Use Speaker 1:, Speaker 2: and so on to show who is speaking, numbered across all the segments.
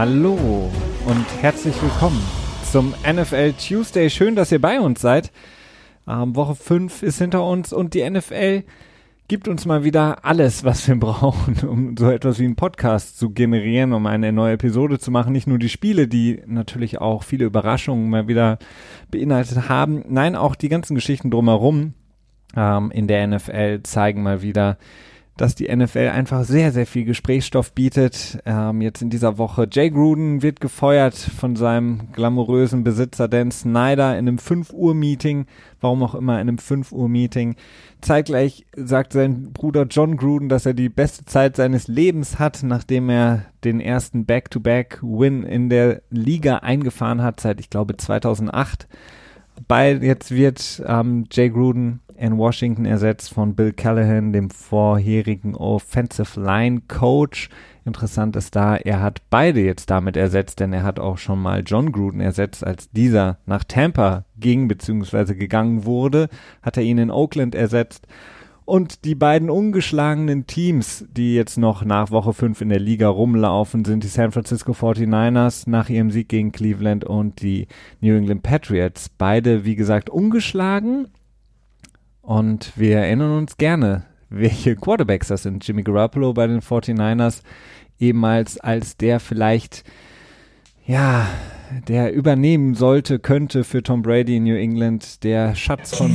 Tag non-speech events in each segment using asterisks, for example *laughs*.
Speaker 1: Hallo und herzlich willkommen zum NFL Tuesday. Schön, dass ihr bei uns seid. Ähm, Woche 5 ist hinter uns und die NFL gibt uns mal wieder alles, was wir *laughs* brauchen, um so etwas wie einen Podcast zu generieren, um eine neue Episode zu machen. Nicht nur die Spiele, die natürlich auch viele Überraschungen mal wieder beinhaltet haben. Nein, auch die ganzen Geschichten drumherum ähm, in der NFL zeigen mal wieder, dass die NFL einfach sehr, sehr viel Gesprächsstoff bietet. Ähm, jetzt in dieser Woche Jay Gruden wird gefeuert von seinem glamourösen Besitzer Dan Snyder in einem 5 Uhr Meeting, warum auch immer in einem 5 Uhr Meeting. Zeitgleich sagt sein Bruder John Gruden, dass er die beste Zeit seines Lebens hat, nachdem er den ersten Back-to-Back-Win in der Liga eingefahren hat, seit ich glaube 2008. Bei, jetzt wird ähm, Jay Gruden in Washington ersetzt von Bill Callahan, dem vorherigen Offensive Line Coach. Interessant ist da, er hat beide jetzt damit ersetzt, denn er hat auch schon mal John Gruden ersetzt, als dieser nach Tampa ging bzw. gegangen wurde, hat er ihn in Oakland ersetzt. Und die beiden ungeschlagenen Teams, die jetzt noch nach Woche 5 in der Liga rumlaufen, sind die San Francisco 49ers nach ihrem Sieg gegen Cleveland und die New England Patriots. Beide, wie gesagt, ungeschlagen und wir erinnern uns gerne, welche Quarterbacks das sind. Jimmy Garoppolo bei den 49ers ehemals als der vielleicht, ja, der übernehmen sollte, könnte für Tom Brady in New England, der Schatz von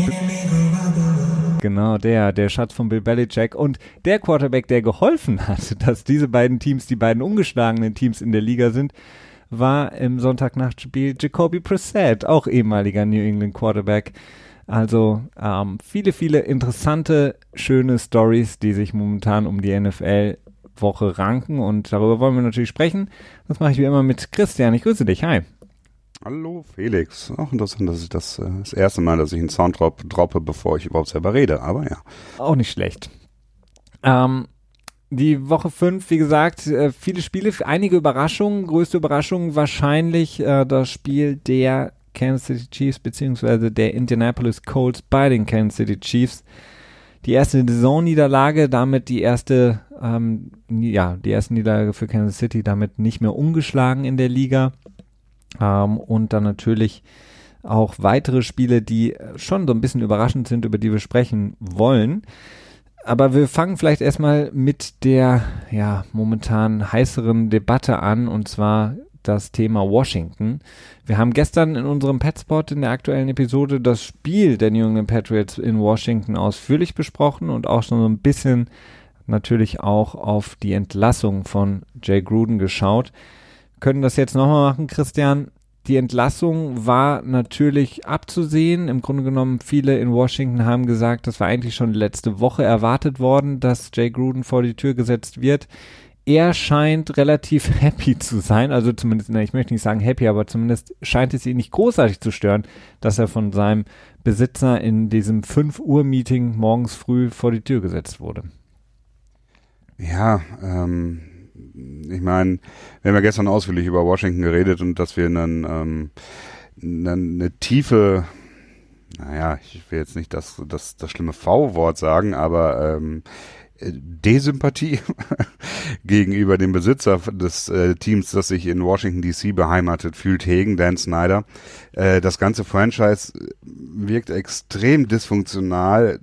Speaker 1: Genau, der, der Schatz von Bill Belichick und der Quarterback, der geholfen hat, *laughs* dass diese beiden Teams die beiden ungeschlagenen Teams in der Liga sind, war im Sonntagnachtspiel Jacoby Brissett, auch ehemaliger New England Quarterback. Also ähm, viele, viele interessante, schöne Stories, die sich momentan um die NFL-Woche ranken und darüber wollen wir natürlich sprechen. Das mache ich wie immer mit Christian. Ich grüße dich. Hi.
Speaker 2: Hallo Felix. Auch interessant, dass ich das äh, das erste Mal, dass ich einen Sounddrop droppe, bevor ich überhaupt selber rede, aber ja.
Speaker 1: Auch nicht schlecht. Ähm, die Woche 5, wie gesagt, äh, viele Spiele, einige Überraschungen. Größte Überraschung wahrscheinlich äh, das Spiel der Kansas City Chiefs beziehungsweise der Indianapolis Colts bei den Kansas City Chiefs. Die erste Saisonniederlage, damit die erste, ähm, ja, die erste Niederlage für Kansas City, damit nicht mehr ungeschlagen in der Liga. Ähm, und dann natürlich auch weitere Spiele, die schon so ein bisschen überraschend sind, über die wir sprechen wollen. Aber wir fangen vielleicht erstmal mit der ja momentan heißeren Debatte an und zwar das Thema Washington. Wir haben gestern in unserem Petspot in der aktuellen Episode das Spiel der New England Patriots in Washington ausführlich besprochen und auch schon so ein bisschen natürlich auch auf die Entlassung von Jay Gruden geschaut. Können das jetzt nochmal machen, Christian. Die Entlassung war natürlich abzusehen. Im Grunde genommen, viele in Washington haben gesagt, das war eigentlich schon letzte Woche erwartet worden, dass Jay Gruden vor die Tür gesetzt wird er scheint relativ *laughs* happy zu sein, also zumindest, ich möchte nicht sagen happy, aber zumindest scheint es ihn nicht großartig zu stören, dass er von seinem Besitzer in diesem 5 Uhr Meeting morgens früh vor die Tür gesetzt wurde.
Speaker 2: Ja, ähm, ich meine, wir haben ja gestern ausführlich über Washington geredet und dass wir einen, ähm, eine, eine tiefe, naja, ich will jetzt nicht das, das, das schlimme V-Wort sagen, aber ähm, Desympathie *laughs* gegenüber dem Besitzer des äh, Teams, das sich in Washington DC beheimatet fühlt, hegen, Dan Snyder. Äh, das ganze Franchise wirkt extrem dysfunktional,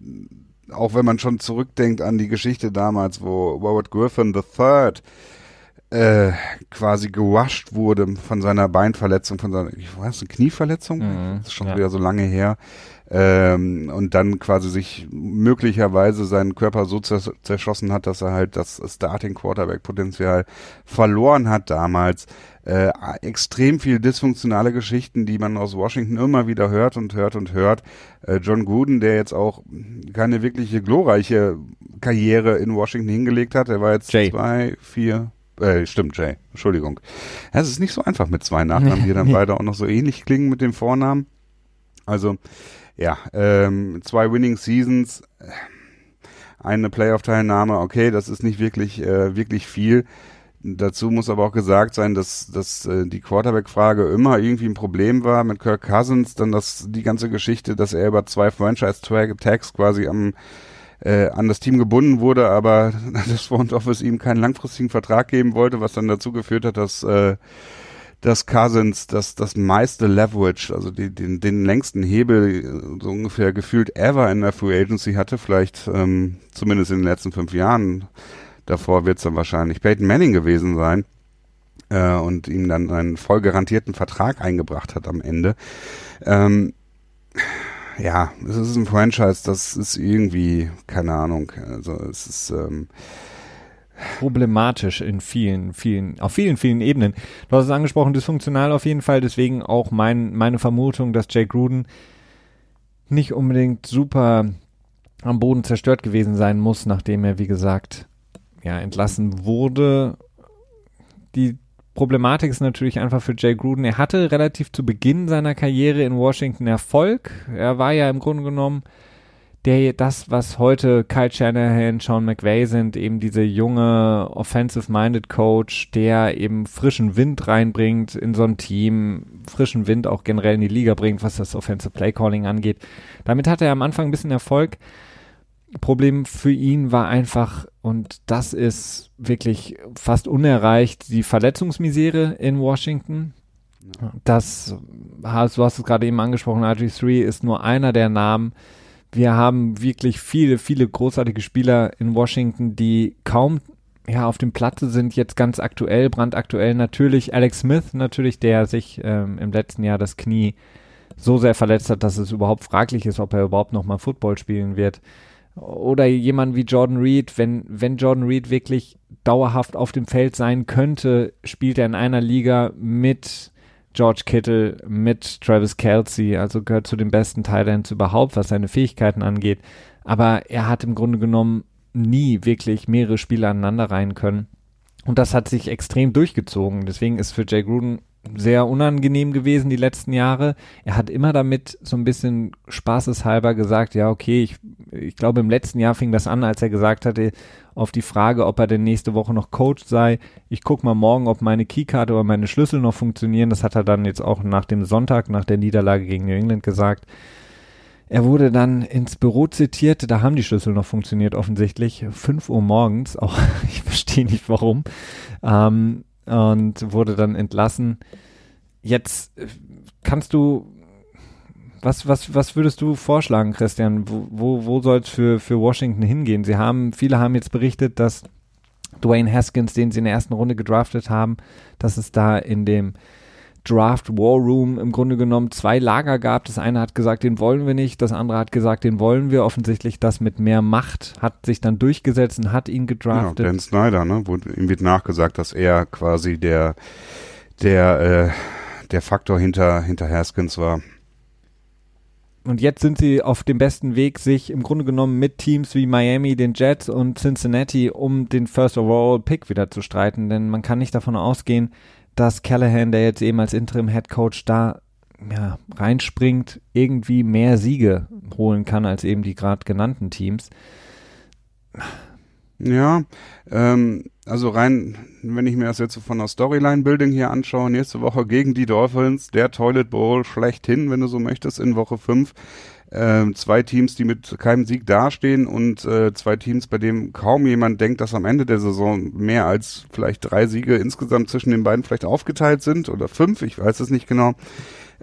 Speaker 2: auch wenn man schon zurückdenkt an die Geschichte damals, wo Robert Griffin III äh, quasi gewascht wurde von seiner Beinverletzung, von seiner, ich weiß, eine Knieverletzung, mhm, das ist schon ja. wieder so lange her ähm, und dann quasi sich möglicherweise seinen Körper so zerschossen hat, dass er halt das Starting Quarterback Potenzial verloren hat damals. Äh, extrem viel dysfunktionale Geschichten, die man aus Washington immer wieder hört und hört und hört. Äh, John Gruden, der jetzt auch keine wirkliche glorreiche Karriere in Washington hingelegt hat, er war jetzt Jay. zwei, vier, äh, stimmt, Jay, Entschuldigung. Es ist nicht so einfach mit zwei Nachnamen, die dann *laughs* beide auch noch so ähnlich klingen mit dem Vornamen. Also ja, ähm, zwei Winning Seasons, eine Playoff-Teilnahme, okay, das ist nicht wirklich, äh, wirklich viel. Dazu muss aber auch gesagt sein, dass, dass äh, die Quarterback-Frage immer irgendwie ein Problem war mit Kirk Cousins, dann das, die ganze Geschichte, dass er über zwei Franchise-Tags quasi am äh, an das Team gebunden wurde, aber *laughs* das Front Office ihm keinen langfristigen Vertrag geben wollte, was dann dazu geführt hat, dass äh, dass Cousins das, das meiste Leverage, also die, den, den längsten Hebel so ungefähr gefühlt ever in der Free Agency hatte, vielleicht ähm, zumindest in den letzten fünf Jahren. Davor wird es dann wahrscheinlich Peyton Manning gewesen sein äh, und ihm dann einen voll garantierten Vertrag eingebracht hat am Ende. Ähm, ja, es ist ein Franchise, das ist irgendwie, keine Ahnung, also es ist ähm,
Speaker 1: problematisch in vielen, vielen, auf vielen, vielen Ebenen. Du hast es angesprochen, dysfunktional auf jeden Fall, deswegen auch mein, meine Vermutung, dass Jake Gruden nicht unbedingt super am Boden zerstört gewesen sein muss, nachdem er, wie gesagt, ja, entlassen wurde. Die Problematik ist natürlich einfach für Jay Gruden. Er hatte relativ zu Beginn seiner Karriere in Washington Erfolg. Er war ja im Grunde genommen der das, was heute Kyle Shanahan, Sean McVay sind, eben diese junge offensive-minded Coach, der eben frischen Wind reinbringt in so ein Team, frischen Wind auch generell in die Liga bringt, was das Offensive Play Calling angeht. Damit hatte er am Anfang ein bisschen Erfolg. Problem für ihn war einfach, und das ist wirklich fast unerreicht, die Verletzungsmisere in Washington. Das, du hast es gerade eben angesprochen, RG3 ist nur einer der Namen, wir haben wirklich viele, viele großartige Spieler in Washington, die kaum ja, auf dem Platze sind jetzt ganz aktuell, brandaktuell natürlich Alex Smith, natürlich, der sich ähm, im letzten Jahr das Knie so sehr verletzt hat, dass es überhaupt fraglich ist, ob er überhaupt nochmal Football spielen wird. Oder jemand wie Jordan Reed, wenn, wenn Jordan Reed wirklich dauerhaft auf dem Feld sein könnte, spielt er in einer Liga mit George Kittle mit Travis Kelsey, also gehört zu den besten Titans überhaupt, was seine Fähigkeiten angeht. Aber er hat im Grunde genommen nie wirklich mehrere Spiele aneinander rein können. Und das hat sich extrem durchgezogen. Deswegen ist für Jay Gruden sehr unangenehm gewesen die letzten Jahre. Er hat immer damit so ein bisschen spaßeshalber gesagt, ja, okay, ich, ich glaube im letzten Jahr fing das an, als er gesagt hatte, auf die Frage, ob er denn nächste Woche noch Coach sei, ich guck mal morgen, ob meine Keykarte oder meine Schlüssel noch funktionieren. Das hat er dann jetzt auch nach dem Sonntag, nach der Niederlage gegen New England gesagt. Er wurde dann ins Büro zitiert, da haben die Schlüssel noch funktioniert offensichtlich. 5 Uhr morgens, auch *laughs* ich verstehe nicht warum. Ähm, und wurde dann entlassen. Jetzt äh, kannst du, was, was, was würdest du vorschlagen, Christian? Wo, wo, wo soll es für, für Washington hingehen? Sie haben, viele haben jetzt berichtet, dass Dwayne Haskins, den sie in der ersten Runde gedraftet haben, dass es da in dem Draft War Room im Grunde genommen zwei Lager gab. Das eine hat gesagt, den wollen wir nicht, das andere hat gesagt, den wollen wir. Offensichtlich das mit mehr Macht hat sich dann durchgesetzt und hat ihn gedraftet.
Speaker 2: Ja, Dan Snyder, ne? Wurde, ihm wird nachgesagt, dass er quasi der, der, äh, der Faktor hinter, hinter Haskins war.
Speaker 1: Und jetzt sind sie auf dem besten Weg, sich im Grunde genommen mit Teams wie Miami, den Jets und Cincinnati um den First Overall Pick wieder zu streiten. Denn man kann nicht davon ausgehen, dass Callahan, der jetzt eben als Interim Head Coach da ja, reinspringt, irgendwie mehr Siege holen kann als eben die gerade genannten Teams.
Speaker 2: Ja, ähm, also rein, wenn ich mir das jetzt so von der Storyline-Building hier anschaue, nächste Woche gegen die Dolphins, der Toilet Bowl schlechthin, wenn du so möchtest, in Woche 5 äh, zwei Teams, die mit keinem Sieg dastehen und äh, zwei Teams, bei dem kaum jemand denkt, dass am Ende der Saison mehr als vielleicht drei Siege insgesamt zwischen den beiden vielleicht aufgeteilt sind oder fünf, ich weiß es nicht genau.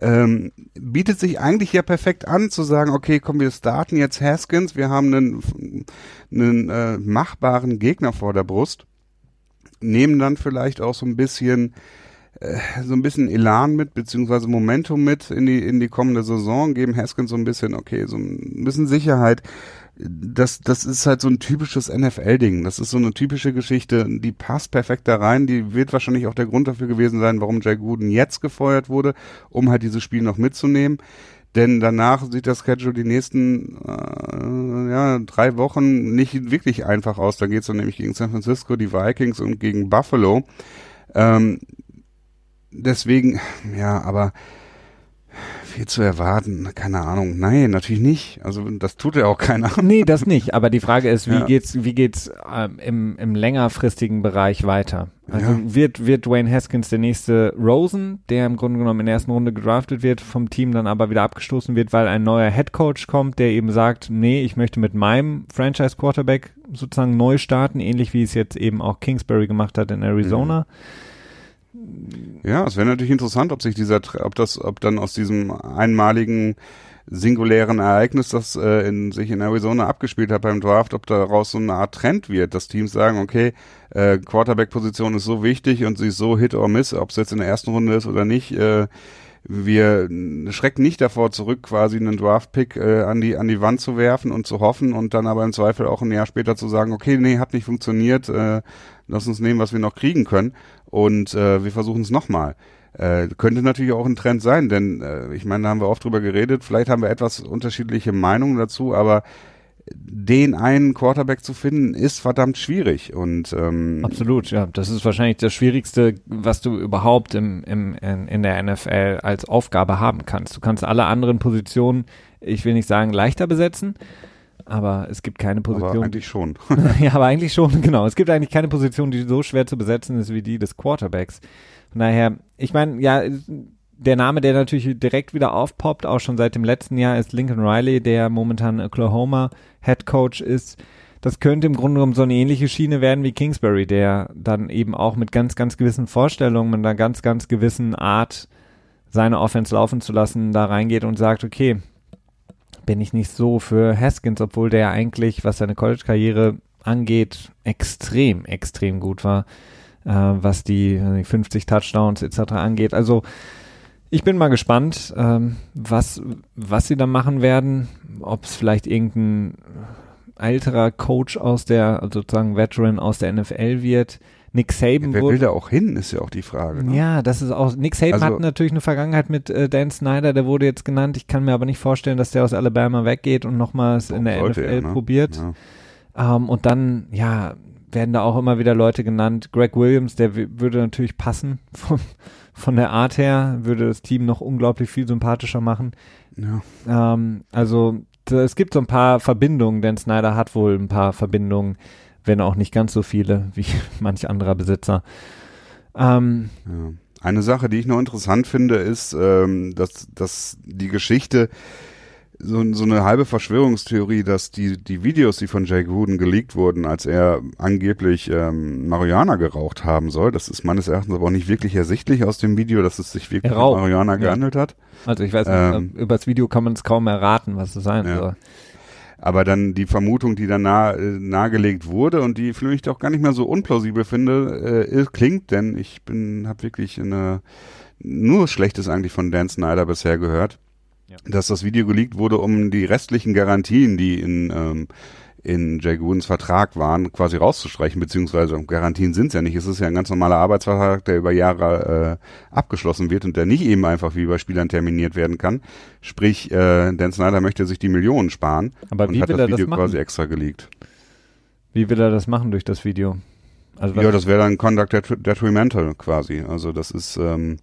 Speaker 2: Ähm, bietet sich eigentlich ja perfekt an zu sagen, okay, komm, wir starten jetzt Haskins, wir haben einen, einen äh, machbaren Gegner vor der Brust, nehmen dann vielleicht auch so ein bisschen so ein bisschen Elan mit, beziehungsweise Momentum mit in die, in die kommende Saison, geben Haskins so ein bisschen, okay, so ein bisschen Sicherheit. Das, das ist halt so ein typisches NFL-Ding. Das ist so eine typische Geschichte, die passt perfekt da rein. Die wird wahrscheinlich auch der Grund dafür gewesen sein, warum Jay Gooden jetzt gefeuert wurde, um halt dieses Spiel noch mitzunehmen. Denn danach sieht das Schedule die nächsten äh, ja, drei Wochen nicht wirklich einfach aus. Da geht's dann nämlich gegen San Francisco, die Vikings und gegen Buffalo. Ähm, deswegen, ja, aber viel zu erwarten. Keine Ahnung. Nein, natürlich nicht. Also das tut ja auch keiner.
Speaker 1: Nee, das nicht. Aber die Frage ist, wie ja. geht's, wie geht's ähm, im, im längerfristigen Bereich weiter? Also ja. wird, wird Dwayne Haskins der nächste Rosen, der im Grunde genommen in der ersten Runde gedraftet wird, vom Team dann aber wieder abgestoßen wird, weil ein neuer Head Coach kommt, der eben sagt, nee, ich möchte mit meinem Franchise Quarterback sozusagen neu starten, ähnlich wie es jetzt eben auch Kingsbury gemacht hat in Arizona. Mhm
Speaker 2: ja, es wäre natürlich interessant, ob sich dieser, ob das, ob dann aus diesem einmaligen singulären Ereignis, das äh, in, sich in Arizona abgespielt hat beim Draft, ob daraus so eine Art Trend wird, dass Teams sagen, okay, äh, Quarterback-Position ist so wichtig und sie ist so Hit or Miss, ob es jetzt in der ersten Runde ist oder nicht. Äh, wir schrecken nicht davor zurück, quasi einen Draft-Pick äh, an die an die Wand zu werfen und zu hoffen und dann aber im Zweifel auch ein Jahr später zu sagen, okay, nee, hat nicht funktioniert, äh, lass uns nehmen, was wir noch kriegen können und äh, wir versuchen es nochmal. Äh, könnte natürlich auch ein Trend sein, denn äh, ich meine, da haben wir oft drüber geredet, vielleicht haben wir etwas unterschiedliche Meinungen dazu, aber den einen Quarterback zu finden, ist verdammt schwierig. Und ähm,
Speaker 1: absolut, ja, das ist wahrscheinlich das Schwierigste, was du überhaupt im, im in, in der NFL als Aufgabe haben kannst. Du kannst alle anderen Positionen, ich will nicht sagen leichter besetzen, aber es gibt keine Position. Aber
Speaker 2: eigentlich schon. *laughs* *laughs*
Speaker 1: ja, aber eigentlich schon, genau. Es gibt eigentlich keine Position, die so schwer zu besetzen ist wie die des Quarterbacks. Von daher, ich meine, ja, der Name, der natürlich direkt wieder aufpoppt, auch schon seit dem letzten Jahr, ist Lincoln Riley, der momentan Oklahoma Head Coach ist. Das könnte im Grunde genommen so eine ähnliche Schiene werden wie Kingsbury, der dann eben auch mit ganz, ganz gewissen Vorstellungen, mit einer ganz, ganz gewissen Art, seine Offense laufen zu lassen, da reingeht und sagt, okay, bin ich nicht so für Haskins, obwohl der eigentlich, was seine College-Karriere angeht, extrem, extrem gut war, äh, was die 50 Touchdowns etc. angeht. Also ich bin mal gespannt, ähm, was, was sie da machen werden. Ob es vielleicht irgendein älterer Coach aus der, also sozusagen Veteran aus der NFL wird. Nick Saban.
Speaker 2: Ja, wer will da auch hin, ist ja auch die Frage.
Speaker 1: Ne? Ja, das ist auch. Nick Saban also, hat natürlich eine Vergangenheit mit äh, Dan Snyder, der wurde jetzt genannt. Ich kann mir aber nicht vorstellen, dass der aus Alabama weggeht und nochmals in der NFL er, ne? probiert. Ja. Ähm, und dann, ja, werden da auch immer wieder Leute genannt. Greg Williams, der würde natürlich passen vom, von der Art her, würde das Team noch unglaublich viel sympathischer machen. Ja. Ähm, also es gibt so ein paar Verbindungen, denn Snyder hat wohl ein paar Verbindungen, wenn auch nicht ganz so viele wie *laughs* manch anderer Besitzer.
Speaker 2: Ähm, ja. Eine Sache, die ich noch interessant finde, ist, ähm, dass, dass die Geschichte so, so eine halbe Verschwörungstheorie, dass die, die Videos, die von Jake Wooden geleakt wurden, als er angeblich ähm, Marihuana geraucht haben soll, das ist meines Erachtens aber auch nicht wirklich ersichtlich aus dem Video, dass es sich wirklich um Marihuana gehandelt ja. hat.
Speaker 1: Also ich weiß nicht, ähm, über das Video kann man es kaum erraten, was es sein ja. soll.
Speaker 2: Aber dann die Vermutung, die dann nahe, äh, nahegelegt wurde und die vielleicht auch gar nicht mehr so unplausibel finde, äh, klingt, denn ich bin, habe wirklich eine, nur Schlechtes eigentlich von Dan Snyder bisher gehört ja. dass das Video geleakt wurde, um die restlichen Garantien, die in, ähm, in Jay Goodens Vertrag waren, quasi rauszustreichen, beziehungsweise Garantien sind es ja nicht. Es ist ja ein ganz normaler Arbeitsvertrag, der über Jahre äh, abgeschlossen wird und der nicht eben einfach wie bei Spielern terminiert werden kann. Sprich, äh, Dan Snyder möchte sich die Millionen sparen
Speaker 1: Aber
Speaker 2: und
Speaker 1: wie
Speaker 2: hat
Speaker 1: will
Speaker 2: das Video
Speaker 1: das
Speaker 2: quasi extra geleakt.
Speaker 1: Wie will er das machen durch das Video?
Speaker 2: Also ja, das wäre dann Conduct Detrimental quasi. Also das ist ähm,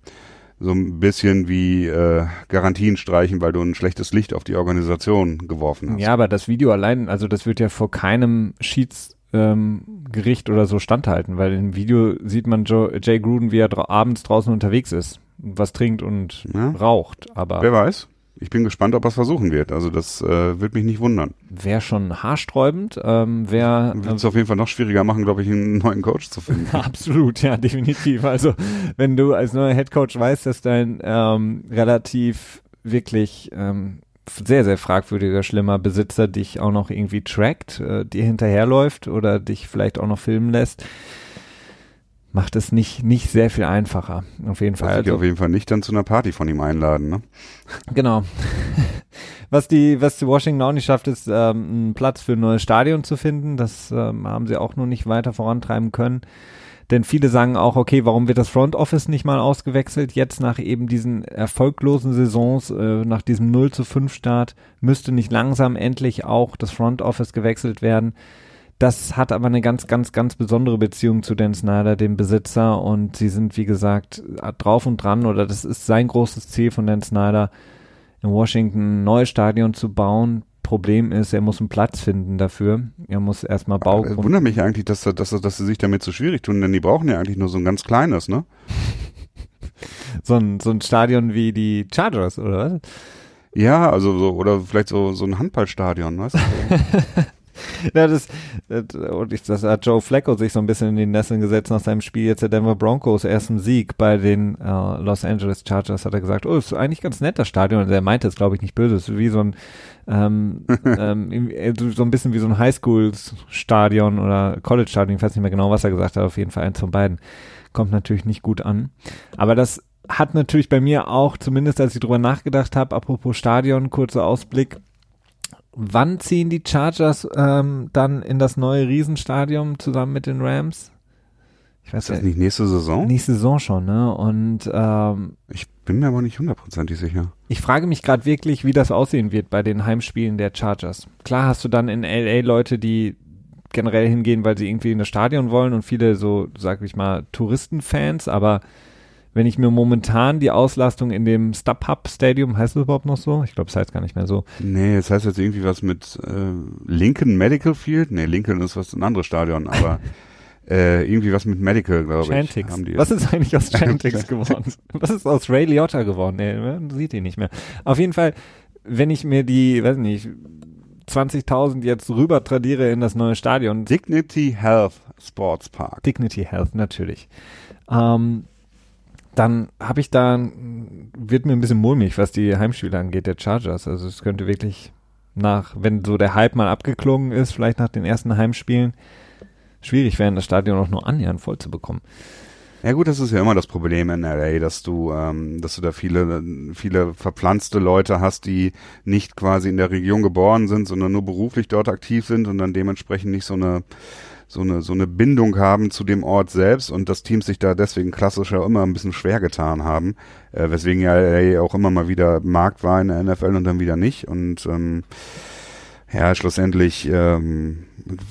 Speaker 2: so ein bisschen wie äh, Garantien streichen, weil du ein schlechtes Licht auf die Organisation geworfen hast.
Speaker 1: Ja, aber das Video allein, also das wird ja vor keinem Schiedsgericht ähm, oder so standhalten, weil im Video sieht man Joe, Jay Gruden, wie er dra abends draußen unterwegs ist, was trinkt und ja. raucht. Aber
Speaker 2: wer weiß? Ich bin gespannt, ob er es versuchen wird. Also das äh, wird mich nicht wundern.
Speaker 1: Wäre schon haarsträubend. Ähm, wär,
Speaker 2: wird es ähm, auf jeden Fall noch schwieriger machen, glaube ich, einen neuen Coach zu finden. *laughs*
Speaker 1: Absolut, ja, definitiv. Also wenn du als neuer Head Coach weißt, dass dein ähm, relativ wirklich ähm, sehr, sehr fragwürdiger, schlimmer Besitzer dich auch noch irgendwie trackt, äh, dir hinterherläuft oder dich vielleicht auch noch filmen lässt, macht es nicht, nicht sehr viel einfacher. Auf jeden Fall.
Speaker 2: Also, auf jeden Fall nicht dann zu einer Party von ihm einladen, ne?
Speaker 1: Genau. *laughs* was die, was die Washington auch nicht schafft, ist, ähm, einen Platz für ein neues Stadion zu finden. Das ähm, haben sie auch noch nicht weiter vorantreiben können. Denn viele sagen auch, okay, warum wird das Front Office nicht mal ausgewechselt? Jetzt nach eben diesen erfolglosen Saisons, äh, nach diesem 0 zu 5 Start, müsste nicht langsam endlich auch das Front Office gewechselt werden. Das hat aber eine ganz, ganz, ganz besondere Beziehung zu Dan Snyder, dem Besitzer. Und sie sind, wie gesagt, drauf und dran, oder das ist sein großes Ziel von Dan Snyder, in Washington ein neues Stadion zu bauen. Problem ist, er muss einen Platz finden dafür. Er muss erstmal Bau.
Speaker 2: Äh, wundert mich eigentlich, dass, dass, dass sie sich damit so schwierig tun, denn die brauchen ja eigentlich nur so ein ganz kleines, ne?
Speaker 1: so, ein, so ein Stadion wie die Chargers, oder was?
Speaker 2: Ja, also so, oder vielleicht so, so ein Handballstadion, weißt du? *laughs* *laughs*
Speaker 1: ja, das, das, hat Joe Flacco sich so ein bisschen in die Nesseln gesetzt nach seinem Spiel jetzt der Denver Broncos ersten Sieg bei den äh, Los Angeles Chargers hat er gesagt, oh, ist eigentlich ganz nett das Stadion und er meinte es glaube ich nicht böse, es ist wie so ein ähm, *laughs* ähm, so ein bisschen wie so ein Highschool-Stadion oder College-Stadion, ich weiß nicht mehr genau, was er gesagt hat, auf jeden Fall eins von beiden. Kommt natürlich nicht gut an. Aber das hat natürlich bei mir auch, zumindest als ich drüber nachgedacht habe, apropos Stadion, kurzer Ausblick, Wann ziehen die Chargers ähm, dann in das neue Riesenstadion zusammen mit den Rams?
Speaker 2: Ich weiß ist das ja, nicht nächste Saison?
Speaker 1: Nächste Saison schon, ne? Und ähm,
Speaker 2: ich bin mir aber nicht hundertprozentig sicher.
Speaker 1: Ich frage mich gerade wirklich, wie das aussehen wird bei den Heimspielen der Chargers. Klar hast du dann in LA Leute, die generell hingehen, weil sie irgendwie in das Stadion wollen und viele so, sag ich mal, Touristenfans, aber wenn ich mir momentan die Auslastung in dem StubHub Stadium, heißt es überhaupt noch so? Ich glaube, es heißt gar nicht mehr so.
Speaker 2: Nee, es heißt jetzt irgendwie was mit äh, Lincoln Medical Field. Nee, Lincoln ist was ein anderes Stadion, aber *laughs* äh, irgendwie was mit Medical, glaube ich.
Speaker 1: Chantix. Was ist eigentlich aus *laughs* Chantix geworden? Was ist aus Ray Liotta geworden? Nee, man sieht ihn nicht mehr. Auf jeden Fall, wenn ich mir die, weiß nicht, 20.000 jetzt rüber tradiere in das neue Stadion.
Speaker 2: Dignity Health Sports Park.
Speaker 1: Dignity Health, natürlich. Ähm, dann habe ich da, wird mir ein bisschen mulmig, was die Heimspiele angeht, der Chargers. Also es könnte wirklich nach, wenn so der Hype mal abgeklungen ist, vielleicht nach den ersten Heimspielen, schwierig werden, das Stadion auch nur annähernd voll zu bekommen.
Speaker 2: Ja gut, das ist ja immer das Problem in LA, dass du, ähm, dass du da viele, viele verpflanzte Leute hast, die nicht quasi in der Region geboren sind, sondern nur beruflich dort aktiv sind und dann dementsprechend nicht so eine so eine, so eine Bindung haben zu dem Ort selbst und dass Teams sich da deswegen klassischer immer ein bisschen schwer getan haben, äh, weswegen ja LA auch immer mal wieder Markt war in der NFL und dann wieder nicht und ähm, ja, schlussendlich ähm,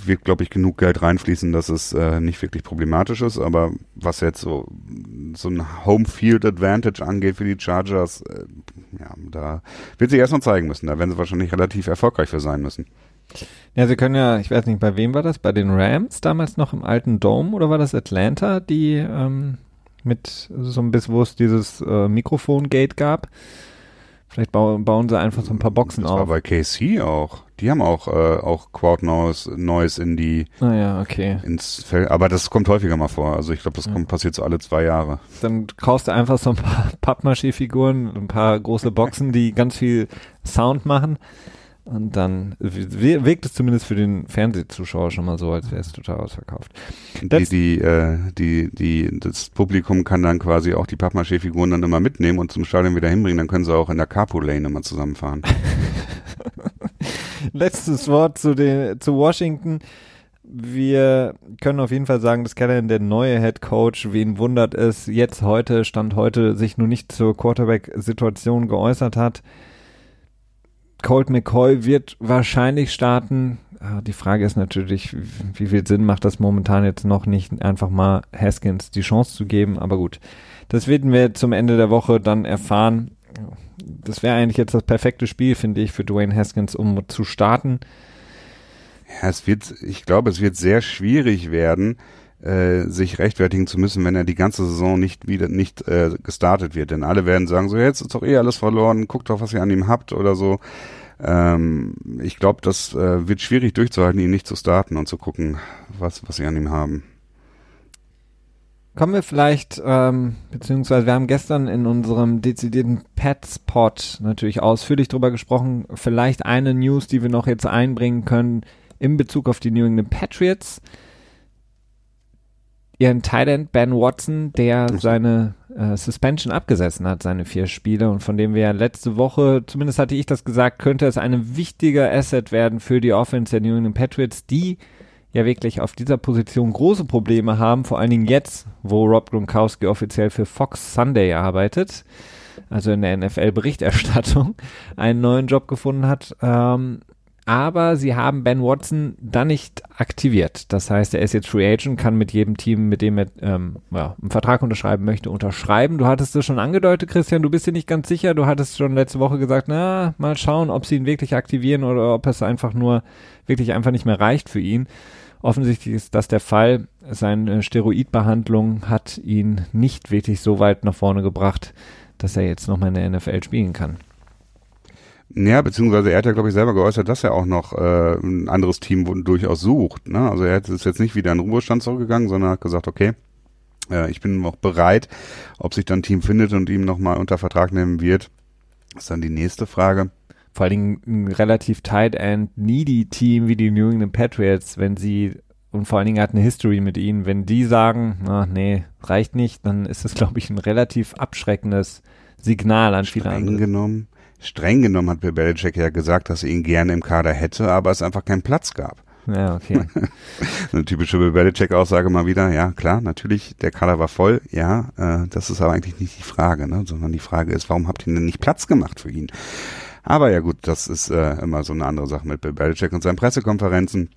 Speaker 2: wird, glaube ich, genug Geld reinfließen, dass es äh, nicht wirklich problematisch ist. Aber was jetzt so, so ein Home-Field Advantage angeht für die Chargers, äh, ja, da wird sich erstmal zeigen müssen. Da werden sie wahrscheinlich relativ erfolgreich für sein müssen.
Speaker 1: Ja, sie können ja, ich weiß nicht, bei wem war das? Bei den Rams damals noch im alten Dome oder war das Atlanta, die ähm, mit so ein bisschen, wo es dieses äh, Mikrofon-Gate gab? Vielleicht bauen, bauen sie einfach so ein paar Boxen
Speaker 2: das
Speaker 1: auf.
Speaker 2: Das war bei KC auch. Die haben auch, äh, auch Crowd Noise, Noise in die,
Speaker 1: ah ja, okay.
Speaker 2: ins Feld. Aber das kommt häufiger mal vor. Also ich glaube, das ja. kommt, passiert so alle zwei Jahre.
Speaker 1: Dann kaufst du einfach so ein paar *laughs* Pappmaché-Figuren, ein paar große Boxen, die ganz viel Sound machen. Und dann wirkt es zumindest für den Fernsehzuschauer schon mal so, als wäre es total ausverkauft.
Speaker 2: Die, die, äh, die, die, das Publikum kann dann quasi auch die Pappmaché-Figuren dann immer mitnehmen und zum Stadion wieder hinbringen. Dann können sie auch in der Carpool-Lane immer zusammenfahren. *laughs*
Speaker 1: Letztes Wort zu, den, zu Washington. Wir können auf jeden Fall sagen, dass Callahan der neue Head Coach, wen wundert es, jetzt heute, Stand heute, sich nur nicht zur Quarterback-Situation geäußert hat. Colt McCoy wird wahrscheinlich starten. Ah, die Frage ist natürlich, wie viel Sinn macht das momentan jetzt noch nicht, einfach mal Haskins die Chance zu geben. Aber gut, das werden wir zum Ende der Woche dann erfahren. Das wäre eigentlich jetzt das perfekte Spiel, finde ich, für Dwayne Haskins, um zu starten.
Speaker 2: Ja, es wird, ich glaube, es wird sehr schwierig werden, äh, sich rechtfertigen zu müssen, wenn er die ganze Saison nicht wieder nicht äh, gestartet wird. Denn alle werden sagen, so jetzt ist doch eh alles verloren, guckt doch, was ihr an ihm habt oder so. Ähm, ich glaube, das äh, wird schwierig durchzuhalten, ihn nicht zu starten und zu gucken, was, was sie an ihm haben.
Speaker 1: Kommen wir vielleicht, ähm, beziehungsweise wir haben gestern in unserem dezidierten Pet-Spot natürlich ausführlich drüber gesprochen. Vielleicht eine News, die wir noch jetzt einbringen können in Bezug auf die New England Patriots ihren Thailand Ben Watson, der seine äh, Suspension abgesessen hat, seine vier Spiele und von dem wir ja letzte Woche, zumindest hatte ich das gesagt, könnte es ein wichtiger Asset werden für die Offense der New England Patriots, die ja wirklich auf dieser Position große Probleme haben, vor allen Dingen jetzt, wo Rob Gronkowski offiziell für Fox Sunday arbeitet, also in der NFL-Berichterstattung, *laughs* einen neuen Job gefunden hat. Ähm, aber sie haben Ben Watson dann nicht aktiviert. Das heißt, er ist jetzt Free Agent, kann mit jedem Team, mit dem er ähm, ja, einen Vertrag unterschreiben möchte, unterschreiben. Du hattest es schon angedeutet, Christian, du bist dir nicht ganz sicher. Du hattest schon letzte Woche gesagt, na, mal schauen, ob sie ihn wirklich aktivieren oder ob es einfach nur wirklich einfach nicht mehr reicht für ihn. Offensichtlich ist das der Fall. Seine Steroidbehandlung hat ihn nicht wirklich so weit nach vorne gebracht, dass er jetzt nochmal in der NFL spielen kann.
Speaker 2: Ja, beziehungsweise er hat ja, glaube ich, selber geäußert, dass er auch noch äh, ein anderes Team durchaus sucht. Ne? Also er ist jetzt nicht wieder in den Ruhestand zurückgegangen, sondern hat gesagt, okay, äh, ich bin auch bereit, ob sich dann ein Team findet und ihm nochmal unter Vertrag nehmen wird, ist dann die nächste Frage.
Speaker 1: Vor allen Dingen ein relativ tight and needy Team wie die New England Patriots, wenn sie und vor allen Dingen hat eine History mit ihnen, wenn die sagen, ach nee, reicht nicht, dann ist das, glaube ich, ein relativ abschreckendes Signal an viele andere.
Speaker 2: Genommen streng genommen hat Bill Belichick ja gesagt, dass er ihn gerne im Kader hätte, aber es einfach keinen Platz gab.
Speaker 1: Ja, okay. *laughs*
Speaker 2: Eine typische Bill Belichick-Aussage mal wieder. Ja, klar, natürlich, der Kader war voll. Ja, äh, das ist aber eigentlich nicht die Frage, ne? sondern die Frage ist, warum habt ihr denn nicht Platz gemacht für ihn? Aber ja gut, das ist äh, immer so eine andere Sache mit Bill Belichick und seinen Pressekonferenzen.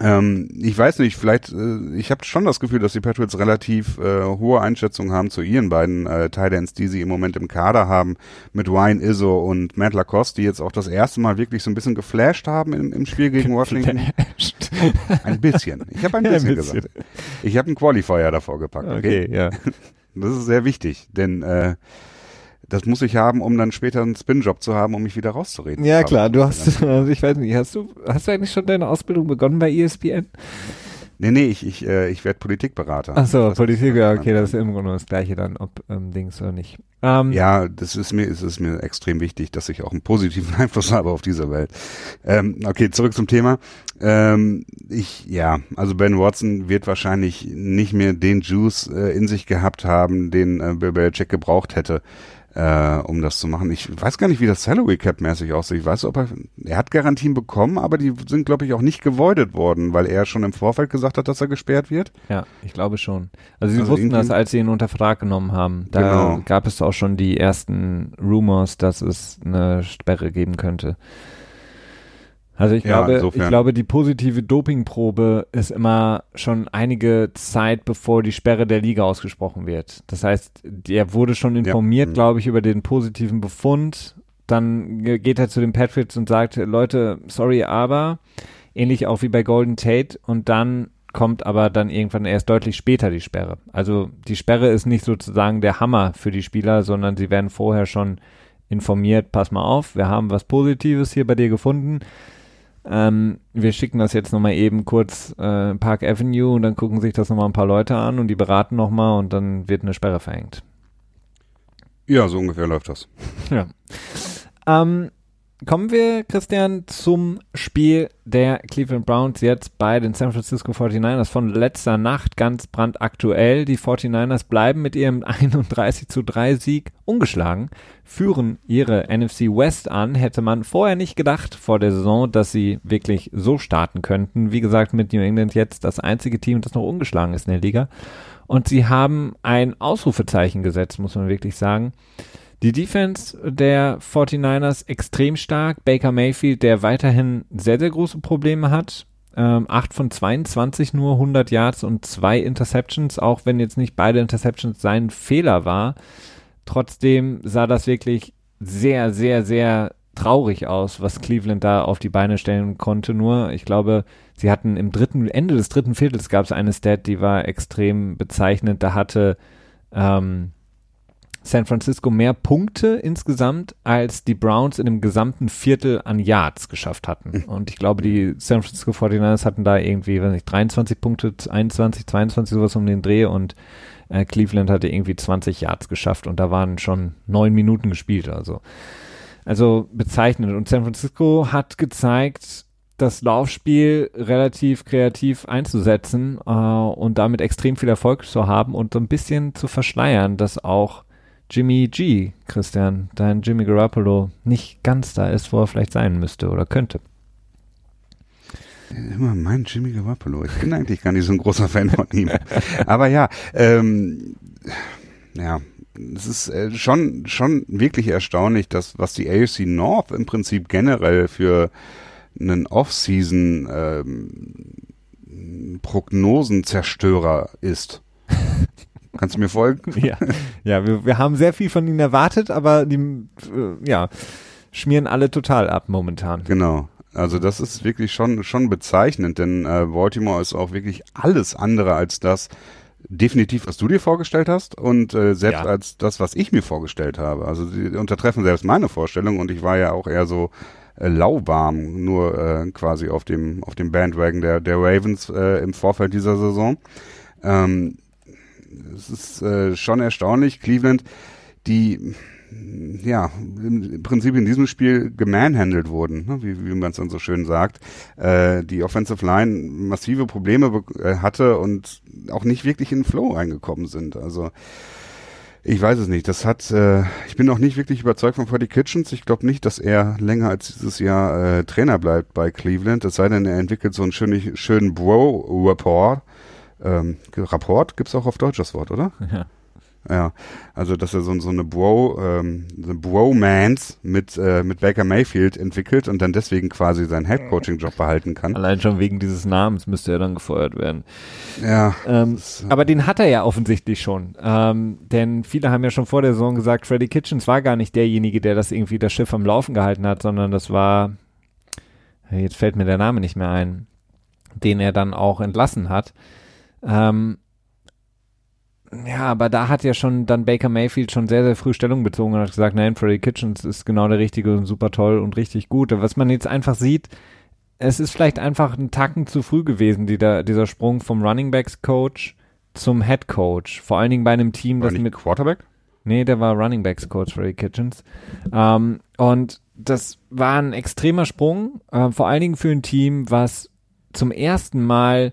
Speaker 2: Ähm, ich weiß nicht, vielleicht, äh, ich habe schon das Gefühl, dass die Patriots relativ äh, hohe Einschätzungen haben zu ihren beiden äh, Titans, die sie im Moment im Kader haben, mit Ryan Izzo und Matt Lacoste, die jetzt auch das erste Mal wirklich so ein bisschen geflasht haben im, im Spiel gegen *laughs* Washington. ein bisschen. Ich habe ein, *laughs* ja, ein bisschen gesagt. Ich habe einen Qualifier davor gepackt. Okay, okay ja. *laughs* Das ist sehr wichtig, denn äh, das muss ich haben, um dann später einen Spin-Job zu haben, um mich wieder rauszureden.
Speaker 1: Ja, klar, du hast, also *laughs* ich weiß nicht, hast du, hast du eigentlich schon deine Ausbildung begonnen bei ESPN?
Speaker 2: Nee, nee, ich, ich, äh, ich werde Politikberater.
Speaker 1: Ach so, Politik, ja, okay, das ist im Grunde das Gleiche dann, ob ähm, Dings oder nicht.
Speaker 2: Ähm, ja, das ist mir, es ist mir extrem wichtig, dass ich auch einen positiven *laughs* Einfluss habe auf diese Welt. Ähm, okay, zurück zum Thema. Ähm, ich, ja, also Ben Watson wird wahrscheinlich nicht mehr den Juice äh, in sich gehabt haben, den äh, Bill Belichick gebraucht hätte äh, um das zu machen. Ich weiß gar nicht, wie das Salary Cap mäßig aussieht. Ich weiß, ob er, er hat Garantien bekommen, aber die sind, glaube ich, auch nicht gewoidet worden, weil er schon im Vorfeld gesagt hat, dass er gesperrt wird.
Speaker 1: Ja, ich glaube schon. Also sie also wussten das, als sie ihn unter Vertrag genommen haben. Da genau. gab es auch schon die ersten Rumors, dass es eine Sperre geben könnte. Also ich ja, glaube, insofern. ich glaube, die positive Dopingprobe ist immer schon einige Zeit, bevor die Sperre der Liga ausgesprochen wird. Das heißt, er wurde schon informiert, ja. glaube ich, über den positiven Befund. Dann geht er zu den Patriots und sagt, Leute, sorry, aber ähnlich auch wie bei Golden Tate und dann kommt aber dann irgendwann erst deutlich später die Sperre. Also die Sperre ist nicht sozusagen der Hammer für die Spieler, sondern sie werden vorher schon informiert, pass mal auf, wir haben was Positives hier bei dir gefunden ähm, wir schicken das jetzt nochmal eben kurz äh, Park Avenue und dann gucken sich das nochmal ein paar Leute an und die beraten nochmal und dann wird eine Sperre verhängt.
Speaker 2: Ja, so ungefähr läuft das.
Speaker 1: Ja. Ähm, Kommen wir, Christian, zum Spiel der Cleveland Browns jetzt bei den San Francisco 49ers von letzter Nacht ganz brandaktuell. Die 49ers bleiben mit ihrem *laughs* 31 zu 3 Sieg ungeschlagen, führen ihre NFC West an. Hätte man vorher nicht gedacht vor der Saison, dass sie wirklich so starten könnten. Wie gesagt, mit New England jetzt das einzige Team, das noch ungeschlagen ist in der Liga. Und sie haben ein Ausrufezeichen gesetzt, muss man wirklich sagen. Die Defense der 49ers extrem stark. Baker Mayfield, der weiterhin sehr, sehr große Probleme hat. Ähm, 8 von 22 nur 100 Yards und zwei Interceptions, auch wenn jetzt nicht beide Interceptions sein Fehler war. Trotzdem sah das wirklich sehr, sehr, sehr traurig aus, was Cleveland da auf die Beine stellen konnte. Nur, ich glaube, sie hatten im dritten, Ende des dritten Viertels gab es eine Stat, die war extrem bezeichnend. Da hatte ähm, San Francisco mehr Punkte insgesamt, als die Browns in dem gesamten Viertel an Yards geschafft hatten. Mhm. Und ich glaube, die San Francisco 49ers hatten da irgendwie, weiß nicht, 23 Punkte, 21, 22, sowas um den Dreh und äh, Cleveland hatte irgendwie 20 Yards geschafft und da waren schon neun Minuten gespielt, also. Also bezeichnend. Und San Francisco hat gezeigt, das Laufspiel relativ kreativ einzusetzen äh, und damit extrem viel Erfolg zu haben und so ein bisschen zu verschleiern, dass auch Jimmy G, Christian, dein Jimmy Garoppolo nicht ganz da ist, wo er vielleicht sein müsste oder könnte.
Speaker 2: Immer mein Jimmy Garoppolo. Ich bin eigentlich gar nicht so ein großer Fan von ihm. Aber ja, ähm, ja, es ist äh, schon, schon wirklich erstaunlich, dass was die AFC North im Prinzip generell für ein Off-Season ähm, Prognosenzerstörer ist. *laughs* Kannst du mir folgen? *laughs*
Speaker 1: Ja, ja wir, wir haben sehr viel von ihnen erwartet, aber die äh, ja, schmieren alle total ab momentan.
Speaker 2: Genau. Also das ist wirklich schon schon bezeichnend, denn äh, Baltimore ist auch wirklich alles andere als das definitiv, was du dir vorgestellt hast und äh, selbst ja. als das, was ich mir vorgestellt habe. Also sie untertreffen selbst meine Vorstellung und ich war ja auch eher so äh, lauwarm, nur äh, quasi auf dem auf dem Bandwagon der der Ravens äh, im Vorfeld dieser Saison. Ähm, es ist äh, schon erstaunlich, Cleveland, die ja, im Prinzip in diesem Spiel gemanhandelt wurden, ne, wie, wie man es dann so schön sagt. Äh, die Offensive Line massive Probleme äh, hatte und auch nicht wirklich in den Flow reingekommen sind. Also ich weiß es nicht. Das hat, äh, ich bin noch nicht wirklich überzeugt von Freddie Kitchens. Ich glaube nicht, dass er länger als dieses Jahr äh, Trainer bleibt bei Cleveland. Es sei denn, er entwickelt so einen schönen, schönen Bro-Rapport. Ähm, Rapport gibt's auch auf Deutsch das Wort, oder?
Speaker 1: Ja.
Speaker 2: Ja, also dass er so, so eine Bro, ähm, eine Bromance mit äh, mit Baker Mayfield entwickelt und dann deswegen quasi seinen Headcoaching-Job behalten kann.
Speaker 1: Allein schon wegen dieses Namens müsste er dann gefeuert werden.
Speaker 2: Ja.
Speaker 1: Ähm, das, aber den hat er ja offensichtlich schon, ähm, denn viele haben ja schon vor der Saison gesagt, Freddy Kitchens war gar nicht derjenige, der das irgendwie das Schiff am Laufen gehalten hat, sondern das war, jetzt fällt mir der Name nicht mehr ein, den er dann auch entlassen hat. Ähm, ja, aber da hat ja schon dann Baker Mayfield schon sehr, sehr früh Stellung bezogen und hat gesagt, nein, Freddy Kitchens ist genau der Richtige und super toll und richtig gut. Was man jetzt einfach sieht, es ist vielleicht einfach ein Tacken zu früh gewesen, die da, dieser Sprung vom Running Backs Coach zum Head Coach. Vor allen Dingen bei einem Team,
Speaker 2: War das mit Quarterback?
Speaker 1: Nee, der war Running Backs Coach Freddy Kitchens. Ähm, und das war ein extremer Sprung, äh, vor allen Dingen für ein Team, was zum ersten Mal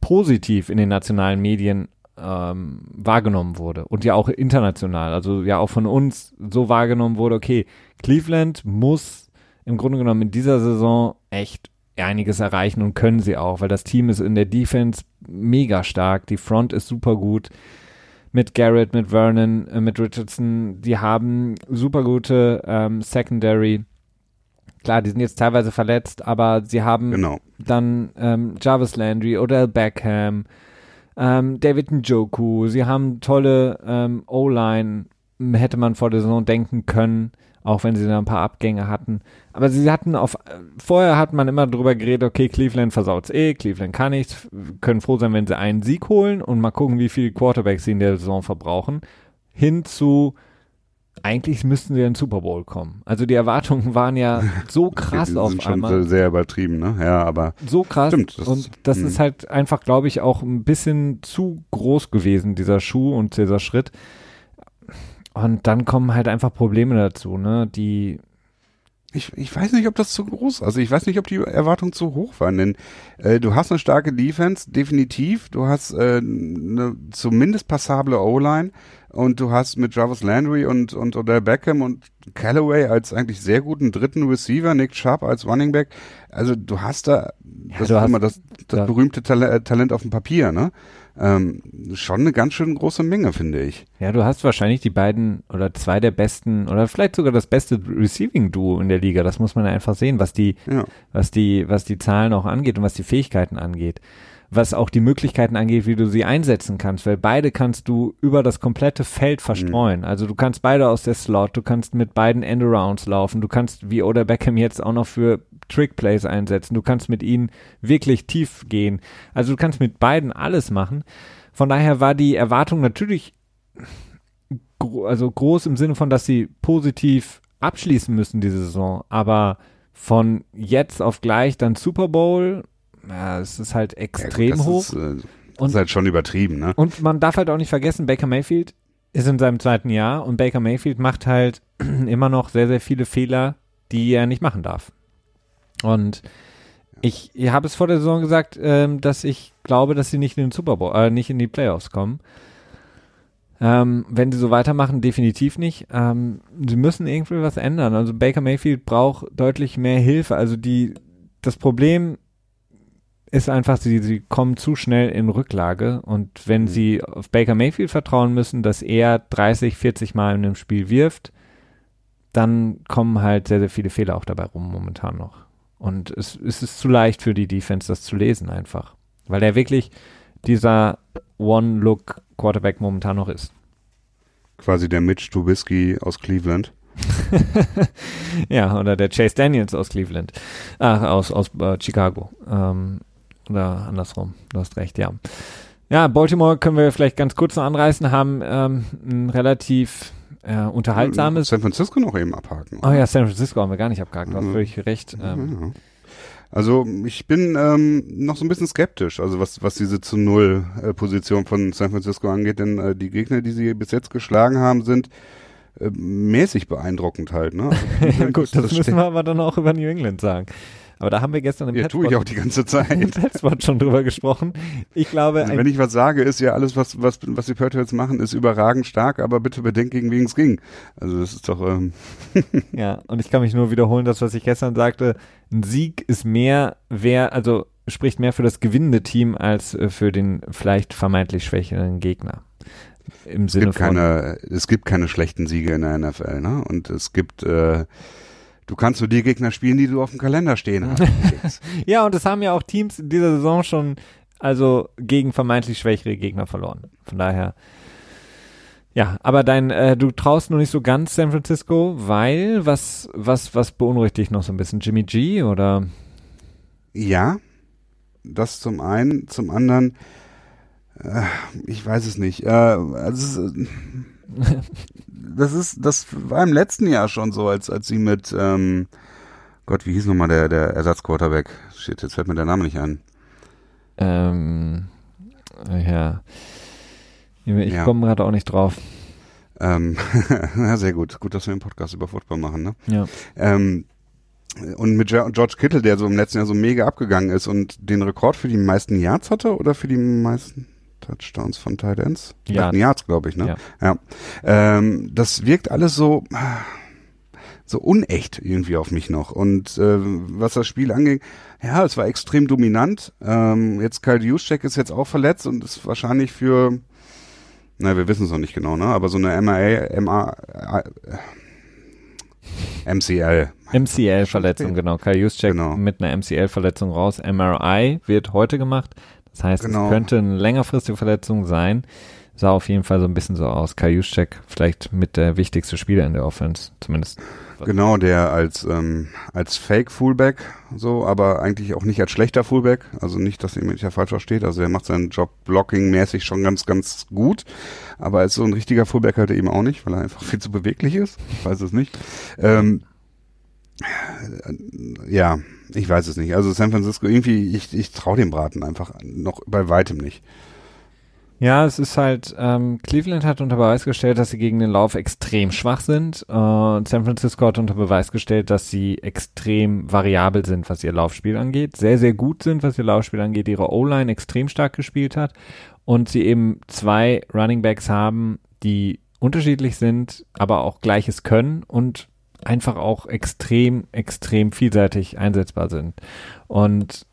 Speaker 1: positiv in den nationalen Medien ähm, wahrgenommen wurde und ja auch international, also ja auch von uns so wahrgenommen wurde, okay, Cleveland muss im Grunde genommen in dieser Saison echt einiges erreichen und können sie auch, weil das Team ist in der Defense mega stark, die Front ist super gut mit Garrett, mit Vernon, äh, mit Richardson, die haben super gute ähm, Secondary. Klar, die sind jetzt teilweise verletzt, aber sie haben
Speaker 2: genau.
Speaker 1: dann ähm, Jarvis Landry oder Beckham, ähm, David Njoku, sie haben tolle ähm, O-Line, hätte man vor der Saison denken können, auch wenn sie da ein paar Abgänge hatten. Aber sie hatten auf, vorher hat man immer drüber geredet, okay, Cleveland versaut's eh, Cleveland kann nichts, können froh sein, wenn sie einen Sieg holen und mal gucken, wie viele Quarterbacks sie in der Saison verbrauchen. Hin zu, eigentlich müssten sie in den Super Bowl kommen. Also die Erwartungen waren ja *laughs* so krass auf
Speaker 2: sind
Speaker 1: einmal.
Speaker 2: Schon sehr übertrieben, ne? Ja, aber
Speaker 1: so krass.
Speaker 2: Stimmt, das
Speaker 1: und das
Speaker 2: mh.
Speaker 1: ist halt einfach, glaube ich, auch ein bisschen zu groß gewesen, dieser Schuh und dieser Schritt. Und dann kommen halt einfach Probleme dazu, ne? Die
Speaker 2: ich, ich weiß nicht, ob das zu groß, also ich weiß nicht, ob die Erwartungen zu hoch waren, denn äh, du hast eine starke Defense, definitiv, du hast äh, eine zumindest passable O-Line und du hast mit Jarvis Landry und, und Odell Beckham und Callaway als eigentlich sehr guten dritten Receiver, Nick Sharp als Running Back, also du hast da, das
Speaker 1: du
Speaker 2: ist immer das, das
Speaker 1: da-
Speaker 2: berühmte Tal Talent auf dem Papier, ne? Ähm, schon eine ganz schön große Menge, finde ich.
Speaker 1: Ja, du hast wahrscheinlich die beiden oder zwei der besten oder vielleicht sogar das beste Receiving Duo in der Liga. Das muss man ja einfach sehen, was die,
Speaker 2: Ja.
Speaker 1: was die, was die Zahlen auch angeht und was die Fähigkeiten angeht. Was auch die Möglichkeiten angeht, wie du sie einsetzen kannst, weil beide kannst du über das komplette Feld verstreuen. Also du kannst beide aus der Slot, du kannst mit beiden Endarounds laufen, du kannst wie Oder Beckham jetzt auch noch für Trickplays einsetzen, du kannst mit ihnen wirklich tief gehen. Also du kannst mit beiden alles machen. Von daher war die Erwartung natürlich gro also groß im Sinne von, dass sie positiv abschließen müssen diese Saison, aber von jetzt auf gleich dann Super Bowl, ja, es ist halt
Speaker 2: Ja,
Speaker 1: extrem
Speaker 2: gut, das
Speaker 1: hoch.
Speaker 2: Ist, äh, das
Speaker 1: Und-
Speaker 2: ist halt schon übertrieben, ne?
Speaker 1: Und man darf halt auch nicht vergessen, Baker Mayfield ist in seinem zweiten Jahr und Baker Mayfield macht halt *clears throat* immer noch sehr, sehr viele Fehler, die er nicht machen darf. Und ich, ich habe es vor der Saison gesagt, ähm, dass ich glaube, dass sie nicht in den Super Bowl, äh, nicht in die Playoffs kommen. Ähm, wenn sie so weitermachen, definitiv nicht. Ähm, sie müssen irgendwie was ändern. Also Baker Mayfield braucht deutlich mehr Hilfe. Also die, das Problem ist einfach, sie, sie kommen zu schnell in Rücklage und wenn
Speaker 2: Mhm.
Speaker 1: sie auf Baker Mayfield vertrauen müssen, dass er 30, 40 Mal in einem Spiel wirft, dann kommen halt sehr, sehr viele Fehler auch dabei rum momentan noch. Und es, es ist zu leicht für die Defense, das zu lesen einfach. Weil er wirklich dieser One-Look-Quarterback momentan noch ist.
Speaker 2: Quasi der Mitch Trubisky aus Cleveland. *laughs*
Speaker 1: ja, oder der Chase Daniels aus Cleveland. Ach, aus, aus äh, Chicago. Ähm, oder andersrum. Du hast recht, ja. Ja, Baltimore können wir vielleicht ganz kurz noch anreißen, haben ähm, ein relativ äh, unterhaltsames.
Speaker 2: San Francisco noch eben abhaken.
Speaker 1: Oh ja, San Francisco haben wir gar nicht abgehakt, du hast völlig recht. Ähm.
Speaker 2: Also ich bin ähm, noch so ein bisschen skeptisch, also was, was diese zu Null äh, Position von San Francisco angeht, denn äh, die Gegner, die sie bis jetzt geschlagen haben, sind äh, mäßig beeindruckend halt. Ne? Also,
Speaker 1: ja *laughs* gut, das, müssen
Speaker 2: steht-
Speaker 1: wir aber dann auch über New England sagen. Aber da haben wir gestern im
Speaker 2: ja, tue ich auch die ganze Zeit. *laughs*
Speaker 1: im Petspot schon drüber gesprochen. Ich glaube,
Speaker 2: Also wenn ich was sage, ist ja alles, was, was, was die Patriots machen, ist überragend stark, aber bitte bedenkt, gegen wen es ging. Also das ist doch, ähm, *laughs*
Speaker 1: Ja, und ich kann mich nur wiederholen, das, was ich gestern sagte. Ein Sieg ist mehr, wer, also spricht mehr für das gewinnende Team als äh, für den vielleicht vermeintlich schwächeren Gegner. Im
Speaker 2: es
Speaker 1: Sinne
Speaker 2: gibt
Speaker 1: von.
Speaker 2: keine, es gibt keine schlechten Siege in der NFL, ne? Und es gibt, äh, du kannst nur die Gegner spielen, die du auf dem Kalender stehen hast. *laughs*
Speaker 1: Ja, und das haben ja auch Teams in dieser Saison schon, also gegen vermeintlich schwächere Gegner verloren. Von daher. Ja, aber dein, äh, du traust nur nicht so ganz San Francisco, weil was, was, was beunruhigt dich noch so ein bisschen? Jimmy G oder?
Speaker 2: Ja, das zum einen, zum anderen, äh, ich weiß es nicht. Äh, also, *laughs* das ist, das war im letzten Jahr schon so, als als sie mit, ähm, Gott, wie hieß nochmal der der Ersatzquarterback? Shit, jetzt fällt mir der Name nicht ein.
Speaker 1: Ähm, ja. Ich
Speaker 2: Ja.
Speaker 1: komme gerade auch nicht drauf.
Speaker 2: Ähm, *laughs* sehr gut, gut, dass wir einen Podcast über Football machen, ne?
Speaker 1: Ja.
Speaker 2: Ähm, und mit George Kittle, der so im letzten Jahr so mega abgegangen ist und den Rekord für die meisten Yards hatte oder für die meisten Touchdowns von Tight Ends?
Speaker 1: Yards,
Speaker 2: Yards glaube ich, ne?
Speaker 1: Ja.
Speaker 2: Ja. Ähm, das wirkt alles so, so unecht irgendwie auf mich noch. Und äh, was das Spiel anging, ja, es war extrem dominant. Ähm, jetzt Kyle Juszczyk ist jetzt auch verletzt und ist wahrscheinlich für, na, wir wissen es noch nicht genau, ne? Aber so eine MRA, MA, äh, MCL.
Speaker 1: MCL-Verletzung, genau. Kyle Juszczyk
Speaker 2: Genau.
Speaker 1: mit einer MCL-Verletzung raus. MRI wird heute gemacht. Das heißt,
Speaker 2: Genau.
Speaker 1: es könnte eine längerfristige Verletzung sein. Sah auf jeden Fall so ein bisschen so aus. Kyle Juszczyk vielleicht mit der wichtigste Spieler in der Offense, zumindest.
Speaker 2: Genau, der als ähm, als Fake Fullback so, aber eigentlich auch nicht als schlechter Fullback, also nicht, dass ihr mich ja falsch versteht, also er macht seinen Job blocking mäßig schon ganz ganz gut, aber als so ein richtiger Fullback halt eben auch nicht, weil er einfach *laughs* viel zu beweglich ist. Ich weiß es nicht. Ähm, äh, ja, ich weiß es nicht. Also San Francisco irgendwie ich ich traue dem Braten einfach noch bei weitem nicht.
Speaker 1: Ja, es ist halt, ähm, Cleveland hat unter Beweis gestellt, dass sie gegen den Lauf extrem schwach sind. Äh, San Francisco hat unter Beweis gestellt, dass sie extrem variabel sind, was ihr Laufspiel angeht. Sehr, sehr gut sind, was ihr Laufspiel angeht. Ihre O-Line extrem stark gespielt hat. Und sie eben zwei Running Backs haben, die unterschiedlich sind, aber auch Gleiches können und einfach auch extrem, extrem vielseitig einsetzbar sind. Und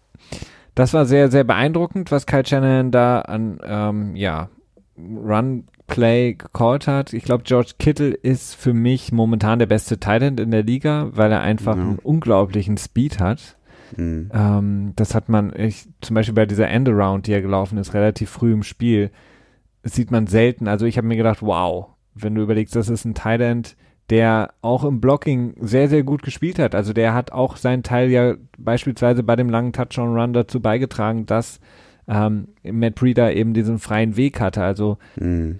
Speaker 1: das war sehr, sehr beeindruckend, was Kyle Shannon da an, ähm, ja, Run-Play gecallt hat. Ich glaube, George Kittle ist für mich momentan der beste Tight End in der Liga, weil er einfach
Speaker 2: Ja.
Speaker 1: einen unglaublichen Speed hat.
Speaker 2: Mhm.
Speaker 1: Ähm, das hat man, ich, zum Beispiel bei dieser Endaround, die er gelaufen ist, relativ früh im Spiel, sieht man selten. Also ich habe mir gedacht, wow, wenn du überlegst, das ist ein Tight End, der auch im Blocking sehr, sehr gut gespielt hat. Also der hat auch seinen Teil ja beispielsweise bei dem langen Touchdown-Run dazu beigetragen, dass ähm, Matt Breeder eben diesen freien Weg hatte. Also
Speaker 2: Mhm.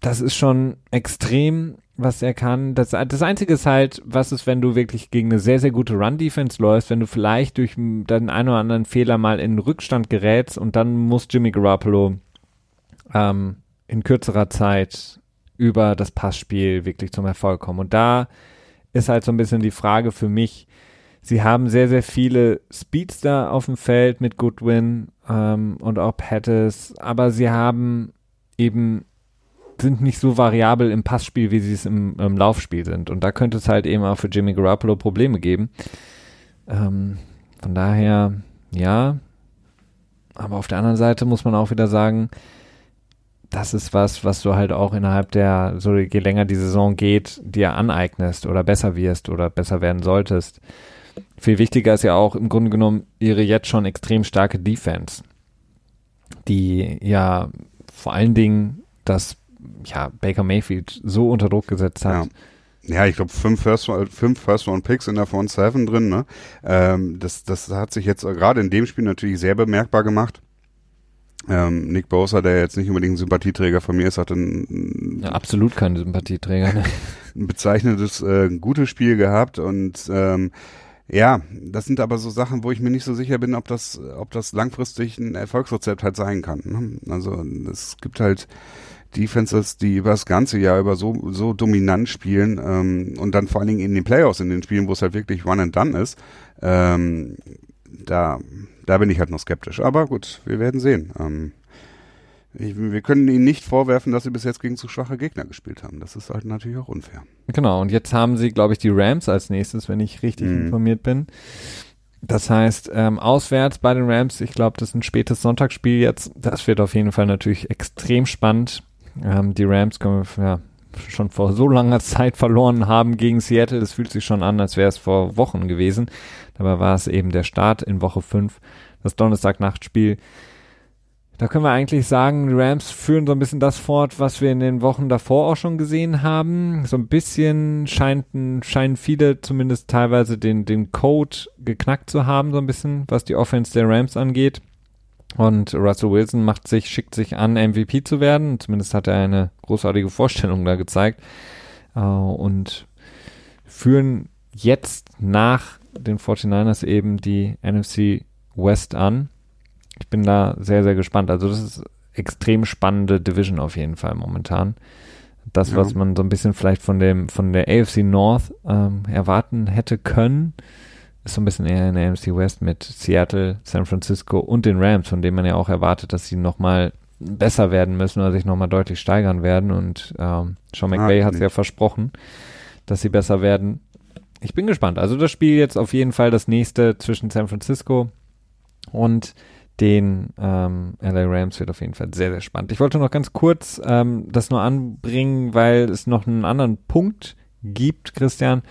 Speaker 1: das ist schon extrem, was er kann. Das, das Einzige ist halt, was ist, wenn du wirklich gegen eine sehr, sehr gute Run-Defense läufst, wenn du vielleicht durch den einen oder anderen Fehler mal in Rückstand gerätst und dann muss Jimmy Garoppolo ähm, in kürzerer Zeit über das Passspiel wirklich zum Erfolg kommen. Und da ist halt so ein bisschen die Frage für mich, sie haben sehr, sehr viele Speedster auf dem Feld mit Goodwin ähm, und auch Pettis, aber sie haben eben sind nicht so variabel im Passspiel, wie sie es im, im Laufspiel sind. Und da könnte es halt eben auch für Jimmy Garoppolo Probleme geben. Ähm, von daher, ja. Aber auf der anderen Seite muss man auch wieder sagen, das ist was, was du halt auch innerhalb der, so je länger die Saison geht, dir aneignest oder besser wirst oder besser werden solltest. Viel wichtiger ist ja auch im Grunde genommen ihre jetzt schon extrem starke Defense, die ja vor allen Dingen das ja, Baker Mayfield so unter Druck gesetzt hat.
Speaker 2: Ja. Ja, ich glaube fünf First, fünf First Picks in der Front Seven drin. Ne? Ähm, das, das hat sich jetzt gerade in dem Spiel natürlich sehr bemerkbar gemacht. Ähm, Nick Bosa, der jetzt nicht unbedingt ein Sympathieträger von mir ist, hatte ein,
Speaker 1: ja, absolut kein Sympathieträger. Ne? *laughs*
Speaker 2: ein bezeichnendes, äh, gutes Spiel gehabt und ähm, ja, das sind aber so Sachen, wo ich mir nicht so sicher bin, ob das, ob das langfristig ein Erfolgsrezept halt sein kann. Ne? Also es gibt halt Defenses, die über das ganze Jahr über so, so dominant spielen ähm, und dann vor allen Dingen in den Playoffs, in den Spielen, wo es halt wirklich one and done ist, ähm, da, da bin ich halt noch skeptisch. Aber gut, wir werden sehen. Ähm, ich, wir können ihnen nicht vorwerfen, dass sie bis jetzt gegen zu schwache Gegner gespielt haben. Das ist halt natürlich auch unfair.
Speaker 1: Genau, und jetzt haben sie, glaube ich, die Rams als nächstes, wenn ich richtig mhm. informiert bin. Das heißt, ähm, auswärts bei den Rams, ich glaube, das ist ein spätes Sonntagsspiel jetzt. Das wird auf jeden Fall natürlich extrem spannend. Ähm, die Rams können wir ja, schon vor so langer Zeit verloren haben gegen Seattle. Das fühlt sich schon an, als wäre es vor Wochen gewesen. Dabei war es eben der Start in Woche 5, das Donnerstag-Nachtspiel. Da können wir eigentlich sagen, die Rams führen so ein bisschen das fort, was wir in den Wochen davor auch schon gesehen haben. So ein bisschen scheinen, scheinen viele zumindest teilweise den, den Code geknackt zu haben, so ein bisschen, was die Offense der Rams angeht. Und Russell Wilson macht sich, schickt sich an, MVP zu werden. Zumindest hat er eine großartige Vorstellung da gezeigt. Uh, und führen jetzt nach den 49ers eben die NFC West an. Ich bin da sehr, sehr gespannt. Also das ist extrem spannende Division auf jeden Fall momentan. Das, ja. was man so ein bisschen vielleicht von dem, von der AFC North ähm, erwarten hätte können, ist so ein bisschen eher in der AMC West mit Seattle, San Francisco und den Rams, von denen man ja auch erwartet, dass sie nochmal besser werden müssen oder sich nochmal deutlich steigern werden. Und ähm, Sean McVay hat es ja versprochen, dass sie besser werden. Ich bin gespannt. Also das Spiel jetzt auf jeden Fall das nächste zwischen San Francisco und den ähm, LA Rams wird auf jeden Fall sehr, sehr spannend. Ich wollte noch ganz kurz ähm, das nur anbringen, weil es noch einen anderen Punkt gibt, Christian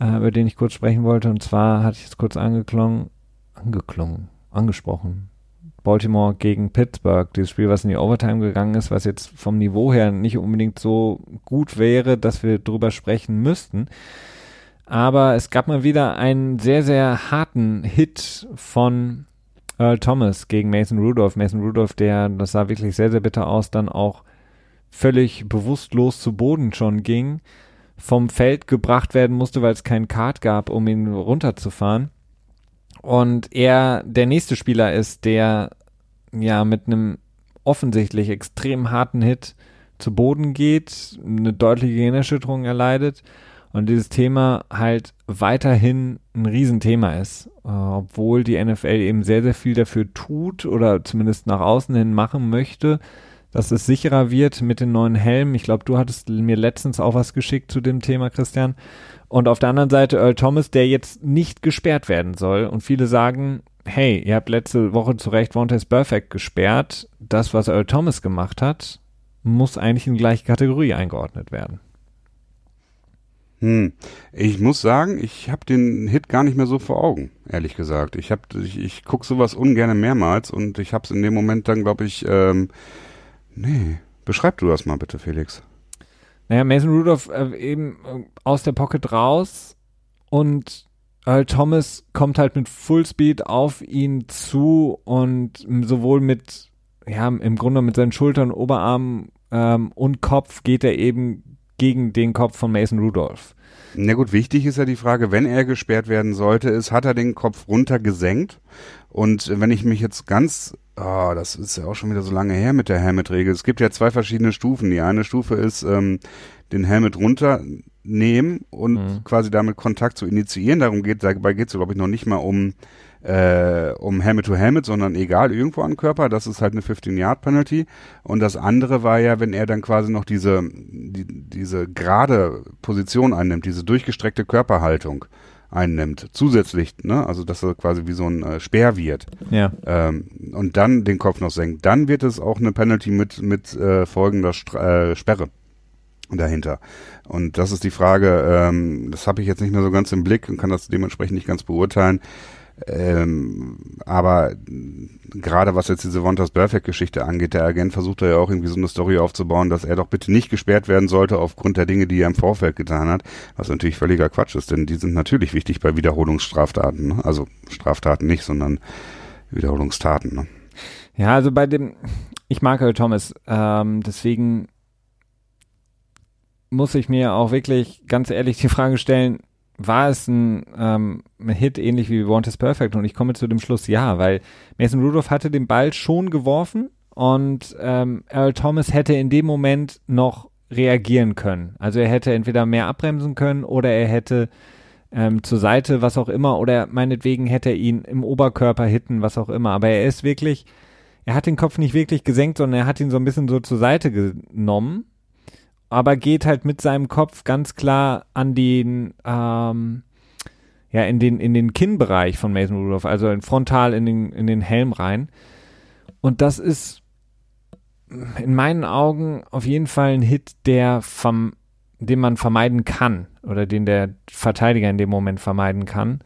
Speaker 1: äh, über den ich kurz sprechen wollte. Und zwar hatte ich es kurz angeklungen, angeklungen, angesprochen. Baltimore gegen Pittsburgh, dieses Spiel, was in die Overtime gegangen ist, was jetzt vom Niveau her nicht unbedingt so gut wäre, dass wir drüber sprechen müssten. Aber es gab mal wieder einen sehr, sehr harten Hit von Earl Thomas gegen Mason Rudolph. Mason Rudolph, der, das sah wirklich sehr, sehr bitter aus, dann auch völlig bewusstlos zu Boden schon ging vom Feld gebracht werden musste, weil es keinen Kart gab, um ihn runterzufahren. Und er der nächste Spieler ist, der ja mit einem offensichtlich extrem harten Hit zu Boden geht, eine deutliche Gehirnerschütterung erleidet und dieses Thema halt weiterhin ein Riesenthema ist, äh, obwohl die NFL eben sehr, sehr viel dafür tut oder zumindest nach außen hin machen möchte, dass es sicherer wird mit den neuen Helmen. Ich glaube, du hattest mir letztens auch was geschickt zu dem Thema, Christian. Und auf der anderen Seite Earl Thomas, der jetzt nicht gesperrt werden soll. Und viele sagen, hey, ihr habt letzte Woche zu Recht Vontaze Perfect gesperrt. Das, was Earl Thomas gemacht hat, muss eigentlich in die gleiche Kategorie eingeordnet werden.
Speaker 2: Hm. Ich muss sagen, ich habe den Hit gar nicht mehr so vor Augen, ehrlich gesagt. Ich, hab, ich, ich gucke sowas ungern mehrmals und ich habe es in dem Moment dann, glaube ich, ähm, Nee. Beschreib du das mal bitte, Felix.
Speaker 1: Naja, Mason Rudolph äh, eben äh, aus der Pocket raus und Earl Thomas kommt halt mit Fullspeed auf ihn zu und sowohl mit, ja, im Grunde mit seinen Schultern, Oberarmen ähm, und Kopf geht er eben gegen den Kopf von Mason Rudolph.
Speaker 2: Na gut, wichtig ist ja die Frage, wenn er gesperrt werden sollte, ist, hat er den Kopf runtergesenkt? Und wenn ich mich jetzt ganz oh, das ist ja auch schon wieder so lange her mit der Helmet-Regel. Es gibt ja zwei verschiedene Stufen. Die eine Stufe ist, ähm, den Helmet runternehmen und mhm. quasi damit Kontakt zu initiieren. Darum geht, dabei geht es, glaube ich, noch nicht mal um, äh, um Helmet to Helmet, sondern egal, irgendwo an Körper. Das ist halt eine 15-Yard-Penalty. Und das andere war ja, wenn er dann quasi noch diese, die, diese gerade Position einnimmt, diese durchgestreckte Körperhaltung einnimmt, zusätzlich, ne, also dass er quasi wie so ein äh, Speer wird.
Speaker 1: Ja.
Speaker 2: Ähm, und dann den Kopf noch senkt, dann wird es auch eine Penalty mit mit äh, folgender Stra äh, Sperre. dahinter. Und das ist die Frage, ähm, das habe ich jetzt nicht mehr so ganz im Blick und kann das dementsprechend nicht ganz beurteilen. Ähm, aber gerade was jetzt diese Wonders Perfect-Geschichte angeht, der Agent versucht da ja auch irgendwie so eine Story aufzubauen, dass er doch bitte nicht gesperrt werden sollte aufgrund der Dinge, die er im Vorfeld getan hat, was natürlich völliger Quatsch ist, denn die sind natürlich wichtig bei Wiederholungsstraftaten. Ne? Also Straftaten nicht, sondern Wiederholungstaten. Ne?
Speaker 1: Ja, also bei dem, ich mag Earl Thomas, ähm, deswegen muss ich mir auch wirklich ganz ehrlich die Frage stellen, war es ein, ähm, Hit ähnlich wie Want is Perfect? Und ich komme zu dem Schluss, ja, weil Mason Rudolph hatte den Ball schon geworfen und ähm, Earl Thomas hätte in dem Moment noch reagieren können. Also er hätte entweder mehr abbremsen können oder er hätte ähm, zur Seite, was auch immer, oder meinetwegen hätte er ihn im Oberkörper hitten, was auch immer. Aber er ist wirklich, er hat den Kopf nicht wirklich gesenkt, sondern er hat ihn so ein bisschen so zur Seite genommen aber geht halt mit seinem Kopf ganz klar an den, ähm, ja, in den, in den Kinnbereich von Mason Rudolph, also in frontal in den, in den Helm rein. Und das ist in meinen Augen auf jeden Fall ein Hit, der vom, den man vermeiden kann oder den der Verteidiger in dem Moment vermeiden kann.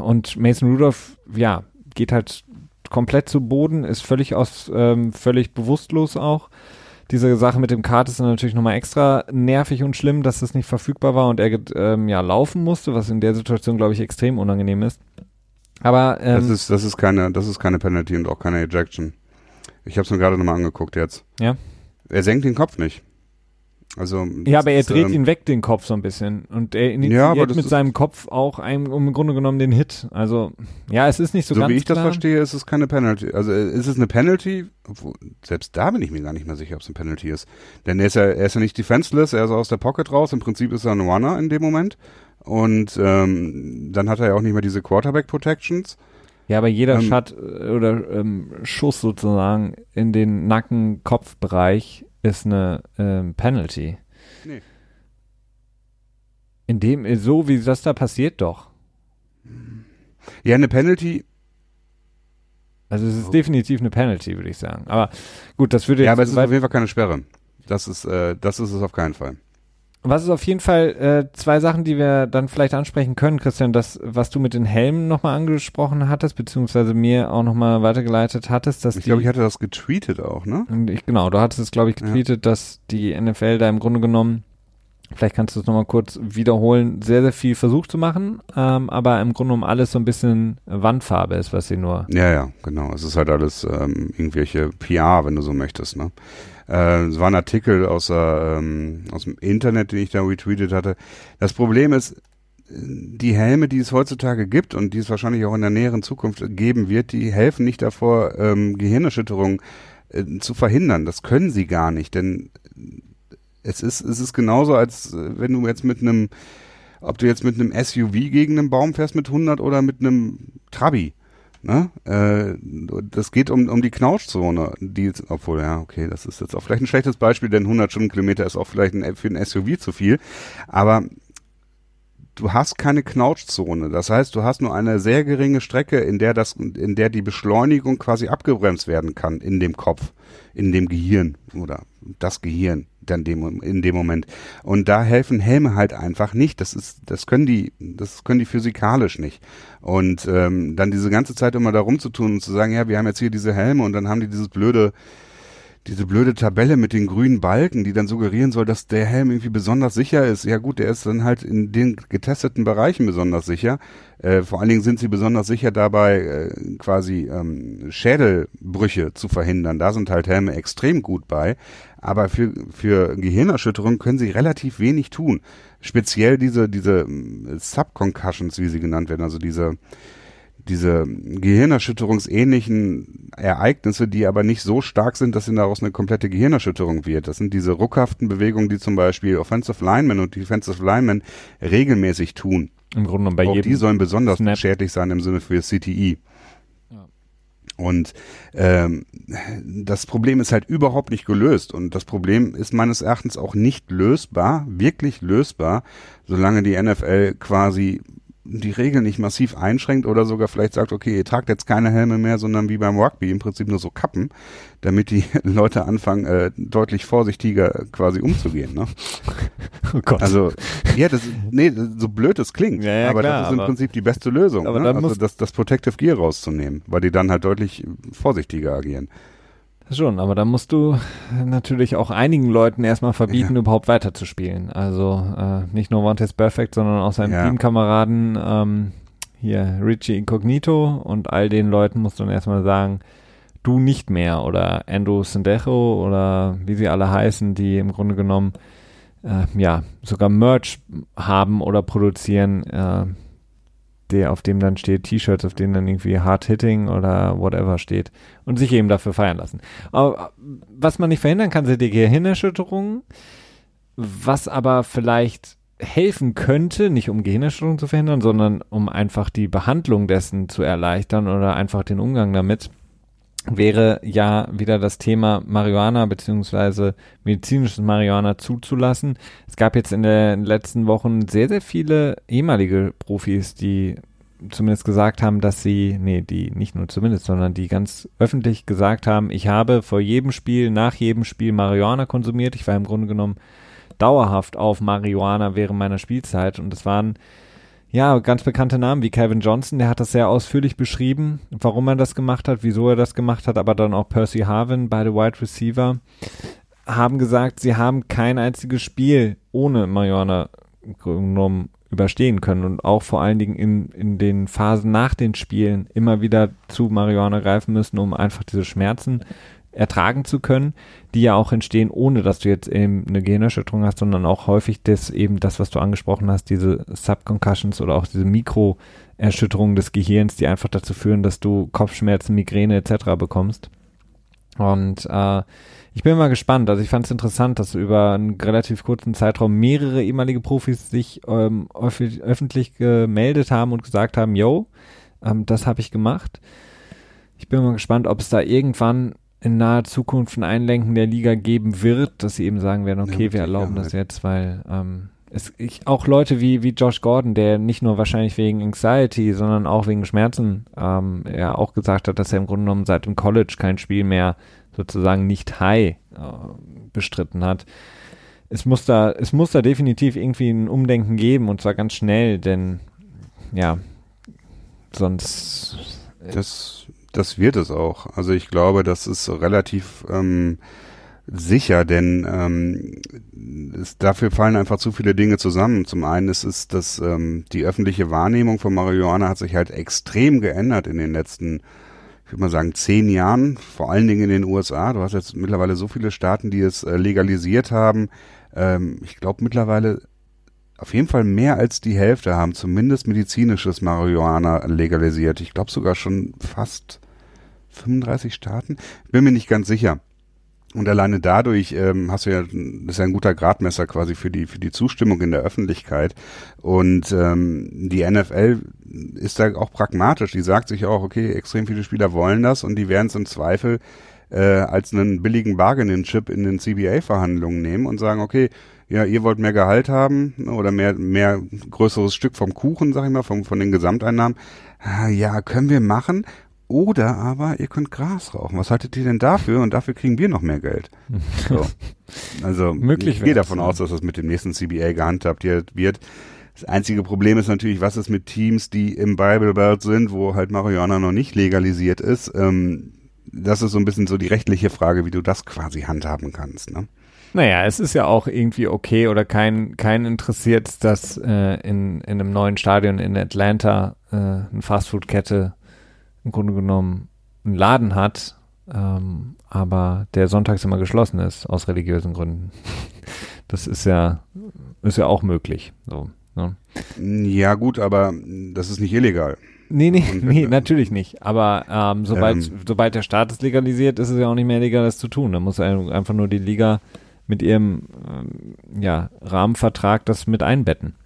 Speaker 1: Und Mason Rudolph, ja, geht halt komplett zu Boden, ist völlig aus, ähm, völlig bewusstlos auch diese Sache mit dem Kart ist dann natürlich nochmal extra nervig und schlimm, dass das nicht verfügbar war und er ähm, ja laufen musste, was in der Situation, glaube ich, extrem unangenehm ist. Aber ähm,
Speaker 2: das ist das ist keine das ist keine Penalty und auch keine Ejection. Ich habe es mir gerade nochmal angeguckt jetzt.
Speaker 1: Ja.
Speaker 2: Er senkt den Kopf nicht. Also
Speaker 1: ja, aber er dreht ähm, ihn weg den Kopf so ein bisschen und er initiiert ja, mit seinem Kopf auch einem, im Grunde genommen den Hit. Also ja, es ist nicht so,
Speaker 2: so
Speaker 1: ganz
Speaker 2: wie ich
Speaker 1: klar.
Speaker 2: das verstehe, ist es keine Penalty. Also ist es eine Penalty? Obwohl, selbst da bin ich mir gar nicht mehr sicher, ob es eine Penalty ist. Denn er ist ja er ist ja nicht defenseless, er ist aus der Pocket raus. Im Prinzip ist er ein Runner in dem Moment und ähm, dann hat er ja auch nicht mehr diese Quarterback Protections.
Speaker 1: Ja, aber jeder ähm, Shot äh, oder ähm, Schuss sozusagen in den Nacken-Kopfbereich ist eine ähm, Penalty. Nee. In dem, so wie das da passiert, doch.
Speaker 2: Ja, eine Penalty.
Speaker 1: Also es ist oh. definitiv eine Penalty, würde ich sagen. Aber gut, das würde.
Speaker 2: Ja, aber es ist auf jeden Fall keine Sperre. Das ist, äh, das ist es auf keinen Fall.
Speaker 1: Was ist auf jeden Fall äh, zwei Sachen, die wir dann vielleicht ansprechen können, Christian, das, was du mit den Helmen nochmal angesprochen hattest, beziehungsweise mir auch nochmal weitergeleitet hattest, dass
Speaker 2: Ich glaube, ich hatte das getweetet auch, ne?
Speaker 1: Ich, genau, du hattest es, glaube ich, getweetet, ja. dass die NFL da im Grunde genommen, vielleicht kannst du es nochmal kurz wiederholen, sehr, sehr viel versucht zu machen, ähm, aber im Grunde genommen alles so ein bisschen Wandfarbe ist, was sie nur.
Speaker 2: Ja, ja, genau. Es ist halt alles ähm, irgendwelche PR, wenn du so möchtest, ne? Äh, es war ein Artikel aus, ähm, aus dem Internet, den ich da retweetet hatte. Das Problem ist, die Helme, die es heutzutage gibt und die es wahrscheinlich auch in der näheren Zukunft geben wird, die helfen nicht davor, ähm, Gehirnerschütterungen äh, zu verhindern. Das können sie gar nicht, denn es ist, es ist genauso, als äh, wenn du jetzt mit einem, ob du jetzt mit einem SUV gegen einen Baum fährst mit 100 oder mit einem Trabi. Ne? Äh, das geht um, um die Knautschzone, die, obwohl, ja, okay, das ist jetzt auch vielleicht ein schlechtes Beispiel, denn 100 Stundenkilometer ist auch vielleicht ein, für ein SUV zu viel, aber du hast keine Knautschzone. Das heißt, du hast nur eine sehr geringe Strecke, in der das, in der die Beschleunigung quasi abgebremst werden kann in dem Kopf, in dem Gehirn oder das Gehirn dann dem, in dem Moment. Und da helfen Helme halt einfach nicht. Das ist, das können die, das können die physikalisch nicht. Und ähm, dann diese ganze Zeit immer da rumzutun und zu sagen, ja, wir haben jetzt hier diese Helme und dann haben die dieses blöde diese blöde Tabelle mit den grünen Balken, die dann suggerieren soll, dass der Helm irgendwie besonders sicher ist. Ja gut, der ist dann halt in den getesteten Bereichen besonders sicher. Äh, vor allen Dingen sind sie besonders sicher dabei, äh, quasi ähm, Schädelbrüche zu verhindern. Da sind halt Helme extrem gut bei. Aber für, für Gehirnerschütterung können sie relativ wenig tun. Speziell diese, diese äh, Subconcussions, wie sie genannt werden, also diese diese gehirnerschütterungsähnlichen Ereignisse, die aber nicht so stark sind, dass sie daraus eine komplette Gehirnerschütterung wird. Das sind diese ruckhaften Bewegungen, die zum Beispiel Offensive Linemen und Defensive Linemen regelmäßig tun.
Speaker 1: Im Grunde genommen bei
Speaker 2: Auch
Speaker 1: jedem
Speaker 2: die sollen besonders Snap. schädlich sein im Sinne für CTI. Und ähm, das Problem ist halt überhaupt nicht gelöst. Und das Problem ist meines Erachtens auch nicht lösbar, wirklich lösbar, solange die NFL quasi die Regeln nicht massiv einschränkt oder sogar vielleicht sagt, okay, ihr tragt jetzt keine Helme mehr, sondern wie beim Rugby im Prinzip nur so Kappen, damit die *laughs* Leute anfangen, äh, deutlich vorsichtiger quasi umzugehen. Ne? *laughs* Oh Gott. Also, ja, das, nee, so blöd es klingt, ja, ja, aber klar, das ist im Prinzip die beste Lösung, ne? also das, das Protective Gear rauszunehmen, weil die dann halt deutlich vorsichtiger agieren.
Speaker 1: Schon, aber da musst du natürlich auch einigen Leuten erstmal verbieten, ja. überhaupt weiterzuspielen. Also äh, nicht nur Montes Perfect, sondern auch seinen ja. Teamkameraden ähm, hier Richie Incognito und all den Leuten musst du dann erstmal sagen, du nicht mehr oder Andrew Sendejo oder wie sie alle heißen, die im Grunde genommen äh, ja sogar Merch haben oder produzieren, äh, der, auf dem dann steht, T-Shirts, auf denen dann irgendwie Hard Hitting oder whatever steht und sich eben dafür feiern lassen. Aber was man nicht verhindern kann, sind die Gehirnerschütterungen, was aber vielleicht helfen könnte, nicht um Gehirnerschütterungen zu verhindern, sondern um einfach die Behandlung dessen zu erleichtern oder einfach den Umgang damit wäre ja wieder das Thema Marihuana beziehungsweise medizinisches Marihuana zuzulassen. Es gab jetzt in den letzten Wochen sehr, sehr viele ehemalige Profis, die zumindest gesagt haben, dass sie, nee, die nicht nur zumindest, sondern die ganz öffentlich gesagt haben, ich habe vor jedem Spiel, nach jedem Spiel Marihuana konsumiert. Ich war im Grunde genommen dauerhaft auf Marihuana während meiner Spielzeit und es waren ja, ganz bekannte Namen wie Kevin Johnson, der hat das sehr ausführlich beschrieben, warum er das gemacht hat, wieso er das gemacht hat, aber dann auch Percy Harvin, beide Wide Receiver, haben gesagt, sie haben kein einziges Spiel ohne Marihuana genommen überstehen können und auch vor allen Dingen in, in den Phasen nach den Spielen immer wieder zu Marihuana greifen müssen, um einfach diese Schmerzen ertragen zu können, die ja auch entstehen, ohne dass du jetzt eben eine Gehirnerschütterung hast, sondern auch häufig das eben das, was du angesprochen hast, diese Subconcussions oder auch diese Mikroerschütterungen des Gehirns, die einfach dazu führen, dass du Kopfschmerzen, Migräne etc. bekommst. Und äh, ich bin mal gespannt. Also ich fand es interessant, dass über einen relativ kurzen Zeitraum mehrere ehemalige Profis sich ähm, öffentlich gemeldet haben und gesagt haben, yo, ähm, das habe ich gemacht. Ich bin mal gespannt, ob es da irgendwann in naher Zukunft ein Einlenken der Liga geben wird, dass sie eben sagen werden, okay, ja, wir erlauben das jetzt, weil ähm, es, ich, auch Leute wie, wie Josh Gordon, der nicht nur wahrscheinlich wegen Anxiety, sondern auch wegen Schmerzen, ähm, ja auch gesagt hat, dass er im Grunde genommen seit dem College kein Spiel mehr sozusagen nicht high äh, bestritten hat. Es muss da, es muss da definitiv irgendwie ein Umdenken geben und zwar ganz schnell, denn ja, sonst.
Speaker 2: Äh, das das wird es auch. Also ich glaube, das ist relativ ähm, sicher, denn ähm, es, dafür fallen einfach zu viele Dinge zusammen. Zum einen ist es, dass ähm, die öffentliche Wahrnehmung von Marihuana hat sich halt extrem geändert in den letzten, ich würde mal sagen, zehn Jahren, vor allen Dingen in den USA. Du hast jetzt mittlerweile so viele Staaten, die es äh, legalisiert haben. Ähm, ich glaube mittlerweile auf jeden Fall mehr als die Hälfte haben zumindest medizinisches Marihuana legalisiert. Ich glaube sogar schon fast 35 Staaten. Bin mir nicht ganz sicher. Und alleine dadurch ähm, hast du ja, das ist ja ein guter Gradmesser quasi für die für die Zustimmung in der Öffentlichkeit. Und ähm, die NFL ist da auch pragmatisch. Die sagt sich auch, okay, extrem viele Spieler wollen das und die werden es im Zweifel äh, als einen billigen Bargaining-Chip in den CBA-Verhandlungen nehmen und sagen, okay, ja, ihr wollt mehr Gehalt haben oder mehr, mehr größeres Stück vom Kuchen, sag ich mal, vom, von den Gesamteinnahmen. Ah, ja, können wir machen. Oder aber ihr könnt Gras rauchen. Was haltet ihr denn dafür? Und dafür kriegen wir noch mehr Geld. So. *laughs* Also Möglich ich gehe davon aus, dass das mit dem nächsten CBA gehandhabt wird. Das einzige Problem ist natürlich, was ist mit Teams, die im Bible Belt sind, wo halt Marihuana noch nicht legalisiert ist. Ähm, das ist so ein bisschen so die rechtliche Frage, wie du das quasi handhaben kannst. Ne?
Speaker 1: Naja, es ist ja auch irgendwie okay oder kein, kein interessiert, dass äh, in, in einem neuen Stadion in Atlanta äh, eine Fastfood-Kette im Grunde genommen einen Laden hat, ähm, aber der sonntags immer geschlossen ist, aus religiösen Gründen. *laughs* Das ist ja, ist ja auch möglich. So, ne?
Speaker 2: Ja, gut, aber das ist nicht illegal.
Speaker 1: Nee, nee, *laughs* nee, *laughs* natürlich nicht. Aber ähm, sobald, ähm, sobald der Staat es legalisiert, ist es ja auch nicht mehr legal, das zu tun. Da muss einfach nur die Liga mit ihrem ähm, ja, Rahmenvertrag das mit einbetten.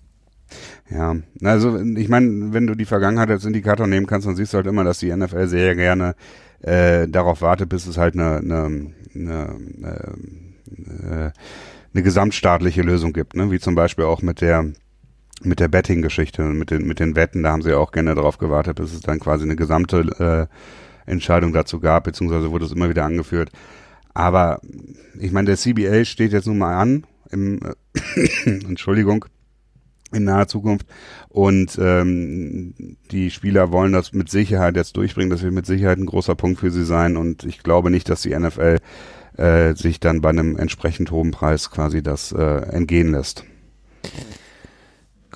Speaker 2: Ja, also ich meine, wenn du die Vergangenheit als Indikator nehmen kannst, dann siehst du halt immer, dass die NFL sehr gerne äh, darauf wartet, bis es halt eine, eine, eine, eine, äh, eine gesamtstaatliche Lösung gibt, ne? wie zum Beispiel auch mit der mit der Betting-Geschichte, mit den, mit den Wetten, da haben sie ja auch gerne darauf gewartet, bis es dann quasi eine gesamte äh, Entscheidung dazu gab, beziehungsweise wurde es immer wieder angeführt. Aber ich meine, der CBA steht jetzt nun mal an, im, äh, *coughs* Entschuldigung, in naher Zukunft. Und ähm, die Spieler wollen das mit Sicherheit jetzt durchbringen. Das wird mit Sicherheit ein großer Punkt für sie sein. Und ich glaube nicht, dass die NFL äh, sich dann bei einem entsprechend hohen Preis quasi das äh, entgehen lässt.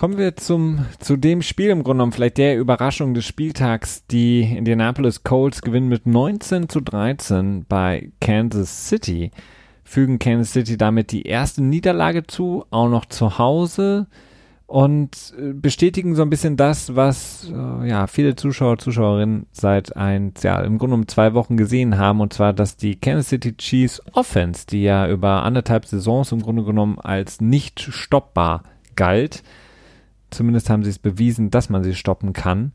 Speaker 1: Kommen wir zum, zu dem Spiel im Grunde genommen, vielleicht der Überraschung des Spieltags. Die Indianapolis Colts gewinnen mit 19 zu 13 bei Kansas City, fügen Kansas City damit die erste Niederlage zu, auch noch zu Hause. Und äh, bestätigen so ein bisschen das, was äh, ja viele Zuschauer, Zuschauerinnen seit ein, ja, im Grunde um zwei Wochen gesehen haben, und zwar, dass die Kansas City Chiefs Offense, die ja über anderthalb Saisons im Grunde genommen als nicht stoppbar galt, zumindest haben sie es bewiesen, dass man sie stoppen kann.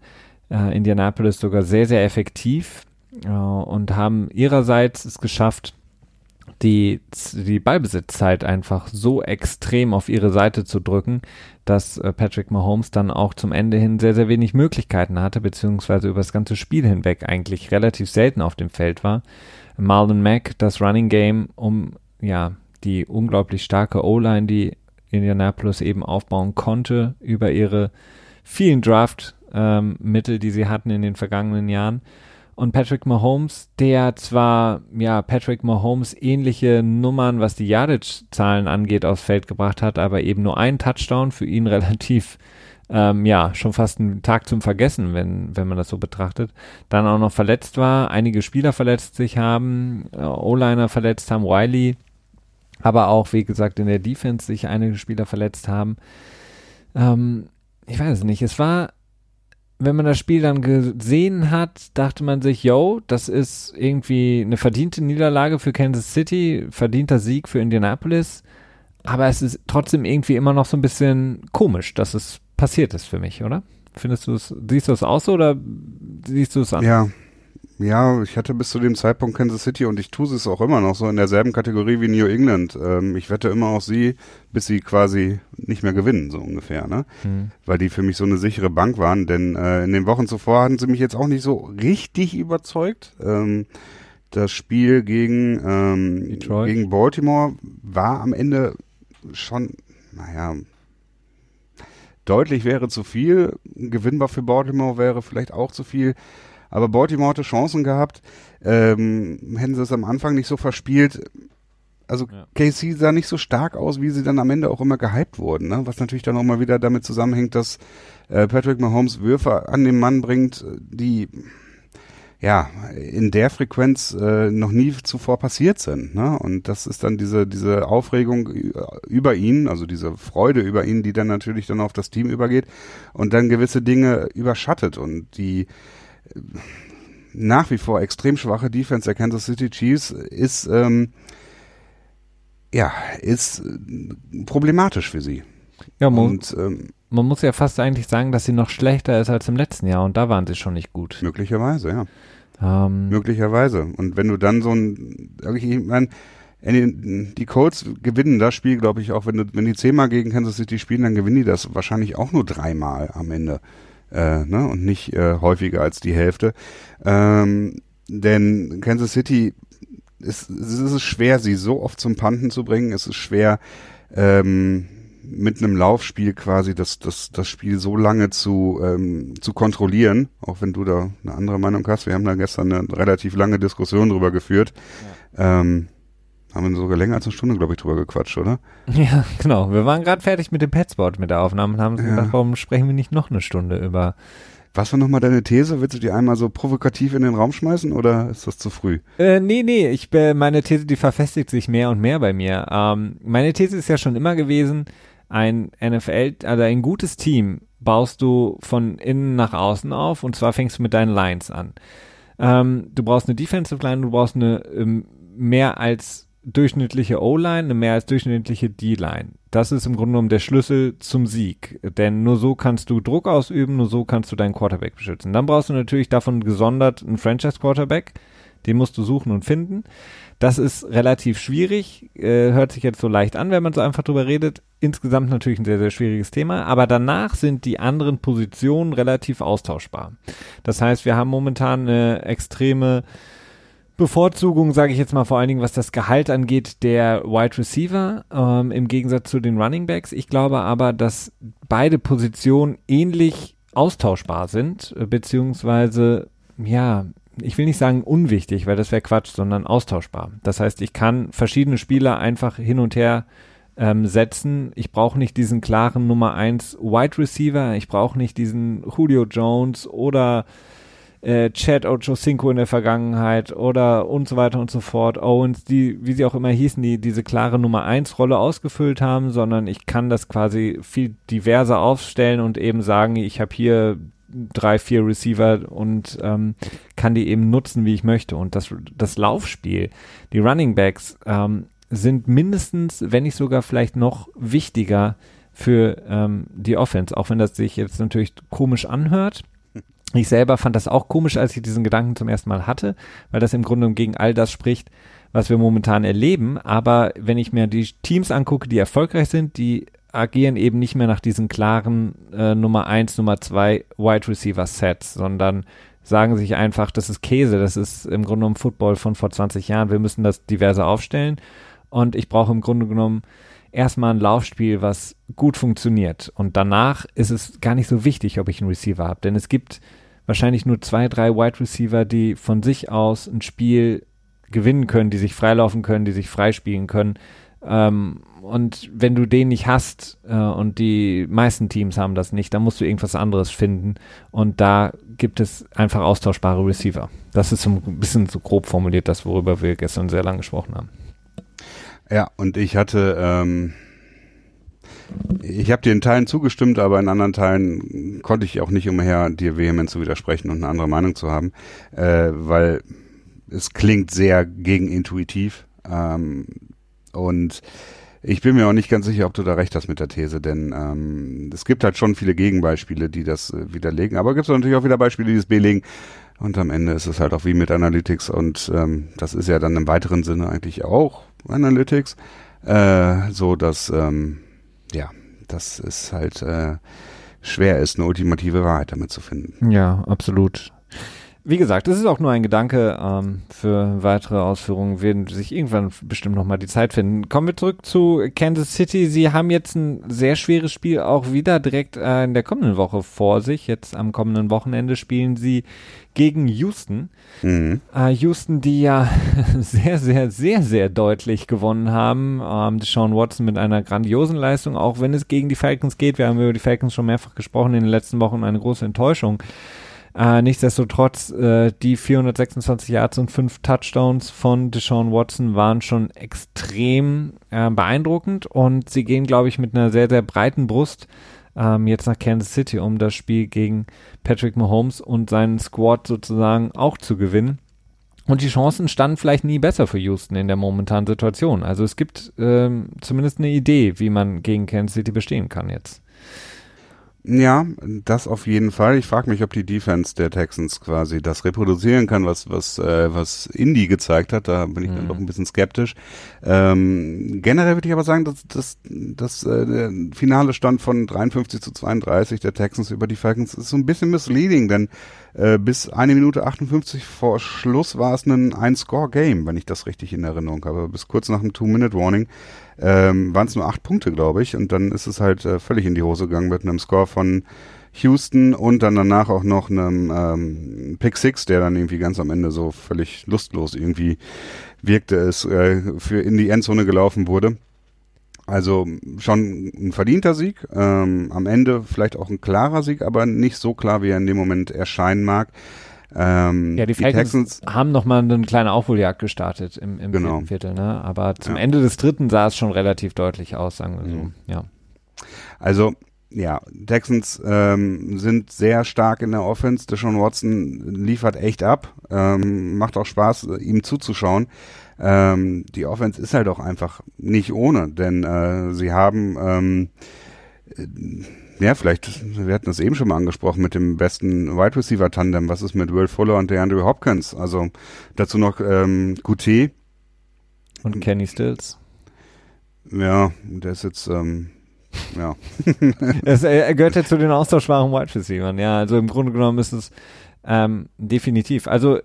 Speaker 1: Äh, Indianapolis sogar sehr, sehr effektiv äh, und haben ihrerseits es geschafft, die, die Ballbesitzzeit einfach so extrem auf ihre Seite zu drücken, dass äh, Patrick Mahomes dann auch zum Ende hin sehr, sehr wenig Möglichkeiten hatte, beziehungsweise über das ganze Spiel hinweg eigentlich relativ selten auf dem Feld war. Marlon Mack, das Running Game, um ja die unglaublich starke O-Line, die Indianapolis eben aufbauen konnte, über ihre vielen Draft-Mittel, ähm, die sie hatten in den vergangenen Jahren und Patrick Mahomes, der zwar, ja, Patrick Mahomes ähnliche Nummern, was die Yardage-Zahlen angeht, aufs Feld gebracht hat, aber eben nur ein Touchdown für ihn *laughs* relativ, ähm, ja, schon fast ein Tag zum Vergessen, wenn, wenn man das so betrachtet. Dann auch noch verletzt war, einige Spieler verletzt sich haben, äh, O-Liner verletzt haben, Wiley, aber auch, wie gesagt, in der Defense sich einige Spieler verletzt haben. Ähm, ich weiß es nicht, es war wenn man das Spiel dann gesehen hat, dachte man sich, yo, das ist irgendwie eine verdiente Niederlage für Kansas City, verdienter Sieg für Indianapolis. Aber es ist trotzdem irgendwie immer noch so ein bisschen komisch, dass es passiert ist für mich, oder? Findest du es, siehst du es auch so oder siehst du es anders?
Speaker 2: Ja, ja, ich hatte bis zu dem Zeitpunkt Kansas City und ich tue es auch immer noch so in derselben Kategorie wie New England. Ähm, ich wette immer auf sie, bis sie quasi nicht mehr gewinnen, so ungefähr, ne? Mhm. Weil die für mich so eine sichere Bank waren, denn äh, in den Wochen zuvor hatten sie mich jetzt auch nicht so richtig überzeugt. Ähm, das Spiel gegen, ähm, gegen Baltimore war am Ende schon, naja, deutlich wäre zu viel. Gewinnbar für Baltimore wäre vielleicht auch zu viel. Aber Baltimore hatte Chancen gehabt. Ähm, hätten sie es am Anfang nicht so verspielt. Also ja. KC sah nicht so stark aus, wie sie dann am Ende auch immer gehypt wurden. Ne? Was natürlich dann auch mal wieder damit zusammenhängt, dass äh, Patrick Mahomes Würfe an den Mann bringt, die ja in der Frequenz äh, noch nie zuvor passiert sind. Ne? Und das ist dann diese diese Aufregung über ihn, also diese Freude über ihn, die dann natürlich dann auf das Team übergeht und dann gewisse Dinge überschattet und die nach wie vor extrem schwache Defense der Kansas City Chiefs ist ähm, ja ist problematisch für sie.
Speaker 1: Ja, man, und, ähm, man muss ja fast eigentlich sagen, dass sie noch schlechter ist als im letzten Jahr und da waren sie schon nicht gut.
Speaker 2: Möglicherweise, ja. Ähm, Möglicherweise. Und wenn du dann so ein, ich meine, die Colts gewinnen das Spiel, glaube ich, auch wenn, du, wenn die zehnmal gegen Kansas City spielen, dann gewinnen die das wahrscheinlich auch nur dreimal am Ende äh, ne? und nicht äh, häufiger als die Hälfte. Ähm, denn Kansas City ist, es ist schwer, sie so oft zum Panten zu bringen. Es ist schwer, ähm, mit einem Laufspiel quasi das, das, das Spiel so lange zu, ähm, zu kontrollieren, auch wenn du da eine andere Meinung hast. Wir haben da gestern eine relativ lange Diskussion drüber geführt. Ja. Ähm, haben wir sogar länger als eine Stunde, glaube ich, drüber gequatscht, oder? *laughs*
Speaker 1: Ja, genau. Wir waren gerade fertig mit dem Petsport mit der Aufnahme und haben uns ja. gedacht, warum sprechen wir nicht noch eine Stunde über.
Speaker 2: Was war nochmal deine These? Willst du die einmal so provokativ in den Raum schmeißen oder ist das zu früh?
Speaker 1: Äh, nee, nee, ich, meine These, die verfestigt sich mehr und mehr bei mir. Ähm, meine These ist ja schon immer gewesen, ein NFL, also ein gutes Team baust du von innen nach außen auf und zwar fängst du mit deinen Lines an. Ähm, du brauchst eine Defensive Line, du brauchst eine ähm, mehr als durchschnittliche O-Line, eine mehr als durchschnittliche D-Line. Das ist im Grunde genommen der Schlüssel zum Sieg. Denn nur so kannst du Druck ausüben, nur so kannst du deinen Quarterback beschützen. Dann brauchst du natürlich davon gesondert einen Franchise-Quarterback, Den musst du suchen und finden. Das ist relativ schwierig, äh, hört sich jetzt so leicht an, wenn man so einfach drüber redet. Insgesamt natürlich ein sehr, sehr schwieriges Thema, aber danach sind die anderen Positionen relativ austauschbar. Das heißt, wir haben momentan eine extreme Bevorzugung, sage ich jetzt mal vor allen Dingen, was das Gehalt angeht, der Wide Receiver ähm, im Gegensatz zu den Running Backs. Ich glaube aber, dass beide Positionen ähnlich austauschbar sind, beziehungsweise ja, ich will nicht sagen unwichtig, weil das wäre Quatsch, sondern austauschbar. Das heißt, ich kann verschiedene Spieler einfach hin und her ähm, setzen. Ich brauche nicht diesen klaren Nummer 1 Wide Receiver, ich brauche nicht diesen Julio Jones oder äh, Chad Ochocinco in der Vergangenheit oder und so weiter und so fort, Owens, die, wie sie auch immer hießen, die diese klare Nummer 1 Rolle ausgefüllt haben, sondern ich kann das quasi viel diverser aufstellen und eben sagen, ich habe hier drei, vier Receiver und ähm, kann die eben nutzen, wie ich möchte. Und das, das Laufspiel, die Running Backs ähm, sind mindestens, wenn nicht sogar vielleicht noch wichtiger für ähm, die Offense, auch wenn das sich jetzt natürlich komisch anhört. Ich selber fand das auch komisch, als ich diesen Gedanken zum ersten Mal hatte, weil das im Grunde gegen all das spricht, was wir momentan erleben. Aber wenn ich mir die Teams angucke, die erfolgreich sind, die agieren eben nicht mehr nach diesen klaren äh, Nummer 1, Nummer 2 Wide Receiver Sets, sondern sagen sich einfach, das ist Käse, das ist im Grunde genommen Football von vor 20 Jahren, wir müssen das diverse aufstellen. Und ich brauche im Grunde genommen erstmal ein Laufspiel, was gut funktioniert. Und danach ist es gar nicht so wichtig, ob ich einen Receiver habe, denn es gibt wahrscheinlich nur zwei, drei Wide Receiver, die von sich aus ein Spiel gewinnen können, die sich freilaufen können, die sich freispielen können ähm, und wenn du den nicht hast äh, und die meisten Teams haben das nicht, dann musst du irgendwas anderes finden. Und da gibt es einfach austauschbare Receiver. Das ist so ein bisschen so grob formuliert, das, worüber wir gestern sehr lange gesprochen haben.
Speaker 2: Ja, und ich hatte, ähm, ich habe dir in Teilen zugestimmt, aber in anderen Teilen konnte ich auch nicht umher, dir vehement zu widersprechen und eine andere Meinung zu haben, äh, weil es klingt sehr gegenintuitiv. Ähm, und ich bin mir auch nicht ganz sicher, ob du da recht hast mit der These, denn ähm, es gibt halt schon viele Gegenbeispiele, die das äh, widerlegen. Aber gibt es natürlich auch wieder Beispiele, die es belegen. Und am Ende ist es halt auch wie mit Analytics und ähm, das ist ja dann im weiteren Sinne eigentlich auch Analytics, äh, so dass ähm, ja, das ist halt äh, schwer ist, eine ultimative Wahrheit damit zu finden.
Speaker 1: Ja, absolut wie gesagt, es ist auch nur ein Gedanke. Ähm, für weitere Ausführungen werden sich irgendwann bestimmt nochmal die Zeit finden. Kommen wir zurück zu Kansas City. Sie haben jetzt ein sehr schweres Spiel auch wieder direkt äh, in der kommenden Woche vor sich. Jetzt am kommenden Wochenende spielen sie gegen Houston. Mhm. Äh, Houston, die ja *laughs* sehr, sehr, sehr, sehr deutlich gewonnen haben. Ähm, Deshaun Watson mit einer grandiosen Leistung, auch wenn es gegen die Falcons geht. Wir haben über die Falcons schon mehrfach gesprochen in den letzten Wochen. Eine große Enttäuschung. Äh, nichtsdestotrotz, äh, die 426 Yards und fünf Touchdowns von Deshaun Watson waren schon extrem äh, beeindruckend und sie gehen, glaube ich, mit einer sehr, sehr breiten Brust ähm, jetzt nach Kansas City, um das Spiel gegen Patrick Mahomes und seinen Squad sozusagen auch zu gewinnen. Und die Chancen standen vielleicht nie besser für Houston in der momentanen Situation. Also es gibt ähm, zumindest eine Idee, wie man gegen Kansas City bestehen kann jetzt.
Speaker 2: Ja, das auf jeden Fall. Ich frage mich, ob die Defense der Texans quasi das reproduzieren kann, was was äh, was Indy gezeigt hat. Da bin ich mhm. dann doch ein bisschen skeptisch. Ähm, generell würde ich aber sagen, dass, dass, dass äh, der finale Stand von 53 zu 32 der Texans über die Falcons ist so ein bisschen misleading, denn äh, bis eine Minute 58 vor Schluss war es ein Ein-Score-Game, wenn ich das richtig in Erinnerung habe. Bis kurz nach dem Two-Minute-Warning ähm, waren es nur acht Punkte, glaube ich. Und dann ist es halt äh, völlig in die Hose gegangen mit einem Score von Houston und dann danach auch noch einem ähm, Pick Six, der dann irgendwie ganz am Ende so völlig lustlos irgendwie wirkte, es äh, für in die Endzone gelaufen wurde. Also schon ein verdienter Sieg, ähm, am Ende vielleicht auch ein klarer Sieg, aber nicht so klar, wie er in dem Moment erscheinen mag.
Speaker 1: Ähm, ja, die, die Texans haben nochmal eine kleine Aufholjagd gestartet im, im genau. Viertel, ne? aber zum ja. Ende des dritten sah es schon relativ deutlich aus, sagen wir so. Mhm. Ja.
Speaker 2: Also ja, Texans ähm, sind sehr stark in der Offense. Deshaun Watson liefert echt ab. Ähm, macht auch Spaß, ihm zuzuschauen. Ähm, die Offense ist halt auch einfach nicht ohne, denn äh, sie haben ähm, ja, vielleicht, wir hatten das eben schon mal angesprochen mit dem besten Wide Receiver Tandem. Was ist mit Will Fuller und der Andrew Hopkins? Also dazu noch ähm, QT.
Speaker 1: Und Kenny Stills.
Speaker 2: Ja, der ist jetzt, ähm, ja. *laughs*
Speaker 1: es, er gehört ja zu den austauschbaren Wide Receivers. Ja, also im Grunde genommen ist es ähm, definitiv. Also äh,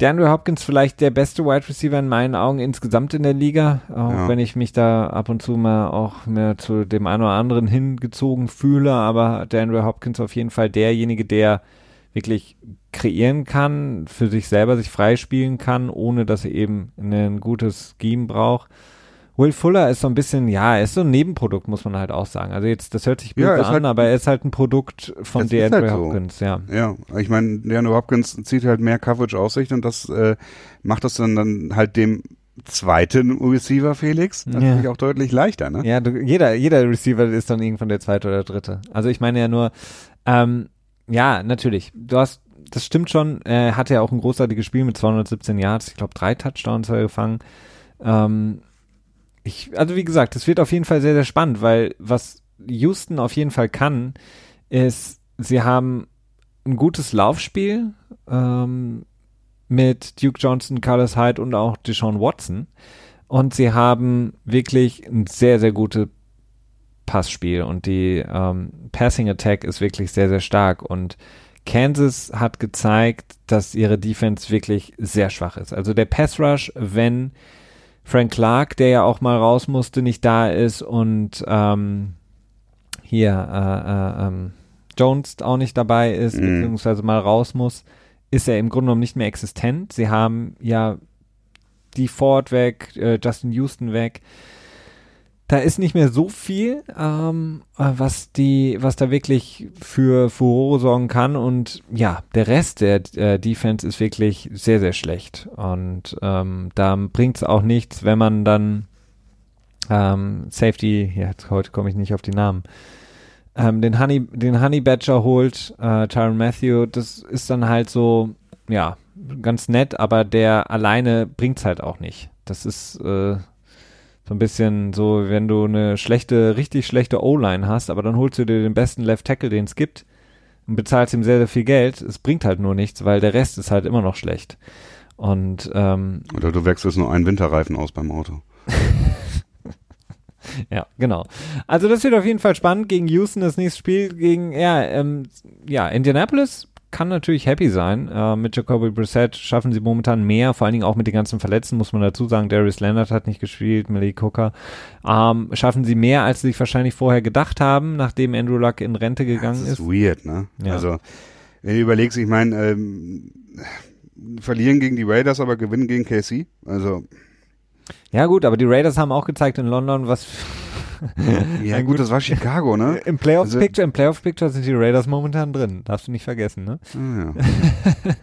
Speaker 1: DeAndre Hopkins vielleicht der beste Wide Receiver in meinen Augen insgesamt in der Liga, auch ja. wenn ich mich da ab und zu mal auch mehr zu dem einen oder anderen hingezogen fühle, aber DeAndre Hopkins auf jeden Fall derjenige, der wirklich kreieren kann, für sich selber sich freispielen kann, ohne dass er eben ein gutes Scheme braucht. Will Fuller ist so ein bisschen, ja, er ist so ein Nebenprodukt, muss man halt auch sagen. Also jetzt, das hört sich böse ja, an, halt, aber er ist halt ein Produkt von DeAndre halt Hopkins, so. ja.
Speaker 2: Ja, ich meine, DeAndre Hopkins zieht halt mehr Coverage auf sich und das äh, macht das dann, dann halt dem zweiten Receiver, Felix, natürlich ja. auch deutlich leichter, ne?
Speaker 1: Ja, du, jeder, jeder Receiver ist dann irgendwann der zweite oder dritte. Also ich meine ja nur, ähm, ja, natürlich, du hast, das stimmt schon, er hatte ja auch ein großartiges Spiel mit 217 Yards, ich glaube drei Touchdowns hat er gefangen. Ähm, ich, also wie gesagt, es wird auf jeden Fall sehr, sehr spannend, weil was Houston auf jeden Fall kann, ist, sie haben ein gutes Laufspiel ähm, mit Duke Johnson, Carlos Hyde und auch Deshaun Watson. Und sie haben wirklich ein sehr, sehr gutes Passspiel und die ähm, Passing Attack ist wirklich sehr, sehr stark. Und Kansas hat gezeigt, dass ihre Defense wirklich sehr schwach ist. Also der Pass Rush, wenn Frank Clark, der ja auch mal raus musste, nicht da ist und ähm, hier äh, äh, ähm, Jones auch nicht dabei ist, mhm. beziehungsweise mal raus muss, ist er im Grunde genommen nicht mehr existent. Sie haben ja die Ford weg, äh, Justin Houston weg da ist nicht mehr so viel, ähm, äh, was die, was da wirklich für Furore sorgen kann. Und ja, der Rest der äh, Defense ist wirklich sehr, sehr schlecht. Und ähm, da bringt es auch nichts, wenn man dann ähm, Safety, ja, heute komme ich nicht auf die Namen, ähm, den Honey, den Honey Badger holt, äh, Tyron Matthew, das ist dann halt so, ja, ganz nett, aber der alleine bringt's halt auch nicht. Das ist äh, so ein bisschen so, wenn du eine schlechte, richtig schlechte O-Line hast, aber dann holst du dir den besten Left Tackle, den es gibt und bezahlst ihm sehr, sehr viel Geld. Es bringt halt nur nichts, weil der Rest ist halt immer noch schlecht. Und ähm,
Speaker 2: Oder du wechselst nur einen Winterreifen aus beim Auto. *laughs*
Speaker 1: ja, genau. Also das wird auf jeden Fall spannend gegen Houston, das nächste Spiel gegen ja, ähm, ja Indianapolis kann natürlich happy sein. Äh, mit Jacoby Brissett schaffen sie momentan mehr, vor allen Dingen auch mit den ganzen Verletzten, muss man dazu sagen. Darius Leonard hat nicht gespielt, Malik Hooker. Ähm, schaffen sie mehr, als sie sich wahrscheinlich vorher gedacht haben, nachdem Andrew Luck in Rente gegangen ja, das ist.
Speaker 2: ist weird, ne? Ja. Also, wenn du überlegst, ich meine, ähm, verlieren gegen die Raiders, aber gewinnen gegen KC. Also.
Speaker 1: Ja gut, aber die Raiders haben auch gezeigt in London, was *laughs*
Speaker 2: ja gut, das war Chicago, ne?
Speaker 1: Im Playoff also, Picture, im Playoff Picture sind die Raiders momentan drin. Darfst du nicht vergessen, ne?
Speaker 2: Ah, ja.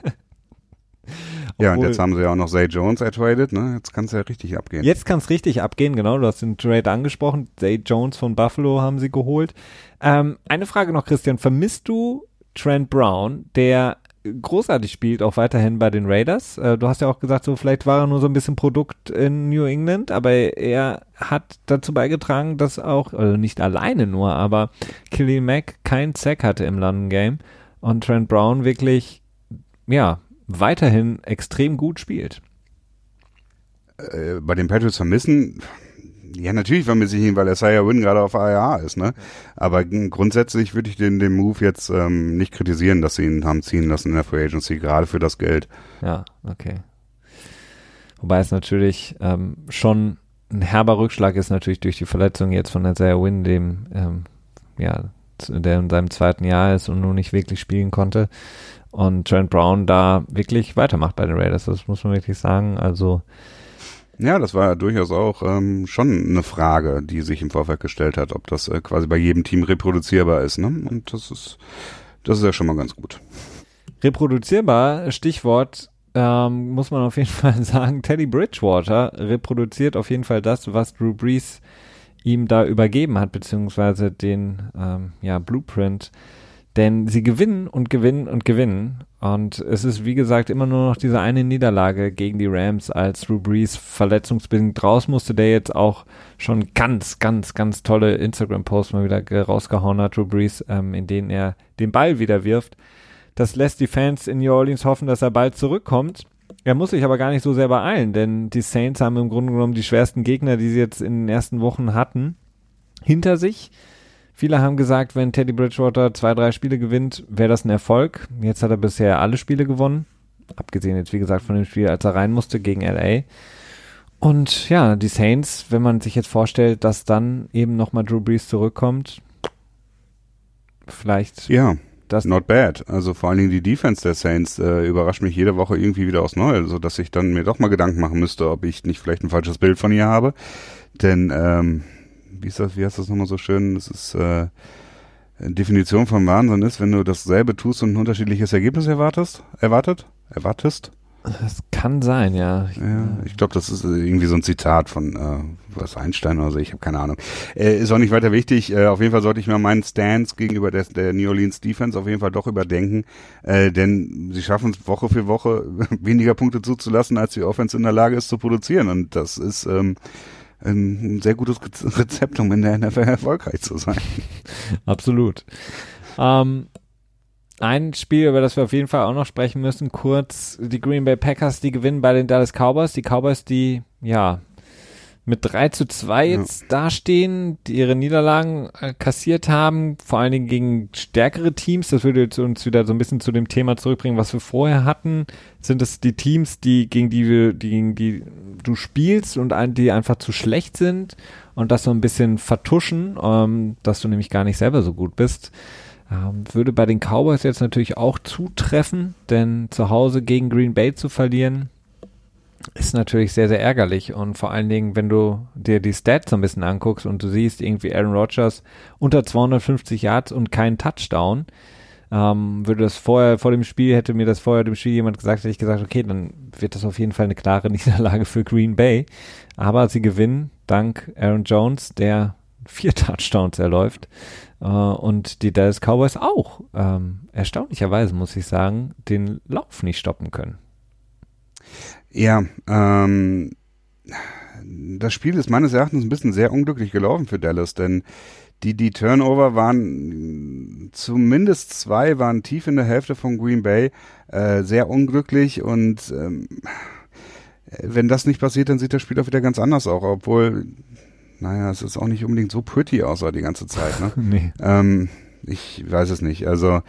Speaker 2: *laughs* ja, und jetzt haben sie ja auch noch Zay Jones ertradet, ne? Jetzt kann es ja richtig abgehen.
Speaker 1: Jetzt kann es richtig abgehen, genau. Du hast den Trade angesprochen. Zay Jones von Buffalo haben sie geholt. Ähm, eine Frage noch, Christian. Vermisst du Trent Brown, der großartig spielt, auch weiterhin bei den Raiders. Äh, du hast ja auch gesagt, so vielleicht war er nur so ein bisschen Produkt in New England, aber er hat dazu beigetragen, dass auch, also nicht alleine nur, aber Killian Mack keinen Sack hatte im London Game und Trent Brown wirklich, ja, weiterhin extrem gut spielt.
Speaker 2: Äh, bei den Patriots vermissen, ja, natürlich vermisse ich ihn, weil Isaiah Win gerade auf ARA ist, ne? Aber grundsätzlich würde ich den, den Move jetzt ähm, nicht kritisieren, dass sie ihn haben ziehen lassen in der Free Agency, gerade für das Geld.
Speaker 1: Ja, okay. Wobei es natürlich ähm, schon ein herber Rückschlag ist, natürlich durch die Verletzung jetzt von Isaiah Win, dem, ähm, ja, der in seinem zweiten Jahr ist und nun nicht wirklich spielen konnte. Und Trent Brown da wirklich weitermacht bei den Raiders, das muss man wirklich sagen. Also,
Speaker 2: ja, das war ja durchaus auch ähm, schon eine Frage, die sich im Vorfeld gestellt hat, ob das äh, quasi bei jedem Team reproduzierbar ist. Ne? Und das ist, das ist ja schon mal ganz gut.
Speaker 1: Reproduzierbar, Stichwort, ähm, muss man auf jeden *laughs* Fall sagen, Teddy Bridgewater reproduziert auf jeden Fall das, was Drew Brees ihm da übergeben hat, beziehungsweise den ähm, ja, Blueprint. Denn sie gewinnen und gewinnen und gewinnen Und es ist, wie gesagt, immer nur noch diese eine Niederlage gegen die Rams, als Drew Brees verletzungsbedingt raus musste, der jetzt auch schon ganz, ganz, ganz tolle Instagram-Posts mal wieder rausgehauen hat, Drew Brees, ähm, in denen er den Ball wieder wirft. Das lässt die Fans in New Orleans hoffen, dass er bald zurückkommt. Er muss sich aber gar nicht so sehr beeilen, denn die Saints haben im Grunde genommen die schwersten Gegner, die sie jetzt in den ersten Wochen hatten, hinter sich. Viele haben gesagt, wenn Teddy Bridgewater zwei, drei Spiele gewinnt, wäre das ein Erfolg. Jetzt hat er bisher alle Spiele gewonnen. Abgesehen jetzt, wie gesagt, von dem Spiel, als er rein musste gegen LA. Und ja, die Saints, wenn man sich jetzt vorstellt, dass dann eben nochmal Drew Brees zurückkommt, vielleicht.
Speaker 2: Ja, das not bad. Also vor allen Dingen die Defense der Saints äh, überrascht mich jede Woche irgendwie wieder aufs Neue, so dass ich dann mir doch mal Gedanken machen müsste, ob ich nicht vielleicht ein falsches Bild von ihr habe. Denn ähm, wie ist das, wie heißt das nochmal so schön? Das ist äh, Definition von Wahnsinn ist, wenn du dasselbe tust und ein unterschiedliches Ergebnis erwartest, erwartet, erwartest.
Speaker 1: Das kann sein, ja.
Speaker 2: ja ich glaube, das ist irgendwie so ein Zitat von äh, was Einstein oder so, ich habe keine Ahnung. Äh, ist auch nicht weiter wichtig. Äh, auf jeden Fall sollte ich mir meinen Stance gegenüber der, der New Orleans Defense auf jeden Fall doch überdenken, äh, denn sie schaffen es Woche für Woche *laughs* weniger Punkte zuzulassen, als die Offense in der Lage ist zu produzieren. Und das ist ähm, ein sehr gutes *laughs* Rezept, um in der NFL erfolgreich zu sein. *laughs*
Speaker 1: Absolut. Ähm, ein Spiel, über das wir auf jeden Fall auch noch sprechen müssen, kurz die Green Bay Packers, die gewinnen bei den Dallas Cowboys. Die Cowboys, die ja mit 3 zu 2 jetzt ja. dastehen, die ihre Niederlagen äh, kassiert haben, vor allen Dingen gegen stärkere Teams. Das würde jetzt uns wieder so ein bisschen zu dem Thema zurückbringen, was wir vorher hatten. Sind es die Teams, die gegen die wir, die, gegen die du spielst und ein, die einfach zu schlecht sind und das so ein bisschen vertuschen, ähm, dass du nämlich gar nicht selber so gut bist. Ähm, würde bei den Cowboys jetzt natürlich auch zutreffen, denn zu Hause gegen Green Bay zu verlieren, ist natürlich sehr, sehr ärgerlich. Und vor allen Dingen, wenn du dir die Stats so ein bisschen anguckst und du siehst irgendwie Aaron Rodgers unter 250 Yards und kein Touchdown, ähm, würde das vorher, vor dem Spiel, hätte mir das vorher dem Spiel jemand gesagt, hätte ich gesagt, okay, dann wird das auf jeden Fall eine klare *laughs* Niederlage für Green Bay. Aber sie gewinnen dank Aaron Jones, der vier Touchdowns erläuft. Äh, und die Dallas Cowboys auch, ähm, erstaunlicherweise muss ich sagen, den Lauf nicht stoppen können.
Speaker 2: Ja, ähm, das Spiel ist meines Erachtens ein bisschen sehr unglücklich gelaufen für Dallas, denn die, die Turnover waren, zumindest zwei waren tief in der Hälfte von Green Bay, äh, sehr unglücklich und ähm, wenn das nicht passiert, dann sieht das Spiel auch wieder ganz anders aus, obwohl, naja, es ist auch nicht unbedingt so pretty aussah die ganze Zeit, ne? *laughs* nee. Ähm, ich weiß es nicht, also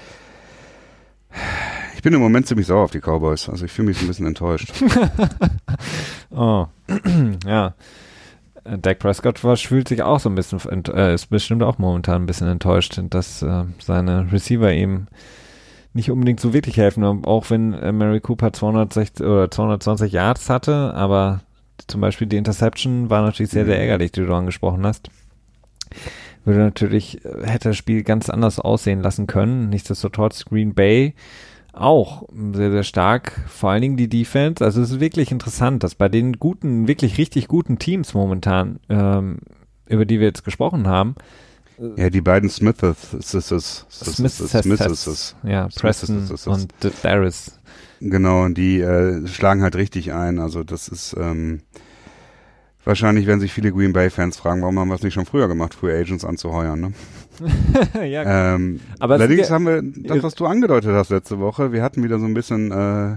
Speaker 2: ich bin im Moment ziemlich sauer auf die Cowboys. Also ich fühle mich ein bisschen enttäuscht. *laughs*
Speaker 1: oh, *clears throat* ja. Dak Prescott war, fühlt sich auch so ein bisschen, äh, ist bestimmt auch momentan ein bisschen enttäuscht, dass äh, seine Receiver ihm nicht unbedingt so wirklich helfen, auch wenn äh, Mary Cooper 260 oder 220 Yards hatte, aber zum Beispiel die Interception war natürlich sehr, sehr mhm. ärgerlich, die du angesprochen hast. Würde natürlich, äh, hätte das Spiel ganz anders aussehen lassen können. Nichtsdestotrotz Green Bay auch sehr, sehr stark. Vor allen Dingen die Defense. Also es ist wirklich interessant, dass bei den guten, wirklich richtig guten Teams momentan, ähm, über die wir jetzt gesprochen haben,
Speaker 2: ja, die beiden Smiths, Smiths,
Speaker 1: Smiths, ja, Preston und Darius.
Speaker 2: Genau, die äh, schlagen halt richtig ein. Also das ist ähm, wahrscheinlich werden sich viele Green Bay Fans fragen, warum haben wir es nicht schon früher gemacht, Free Agents anzuheuern, ne? *laughs* ja, ähm, aber allerdings haben wir das, was du angedeutet hast letzte Woche, wir hatten wieder so ein bisschen äh,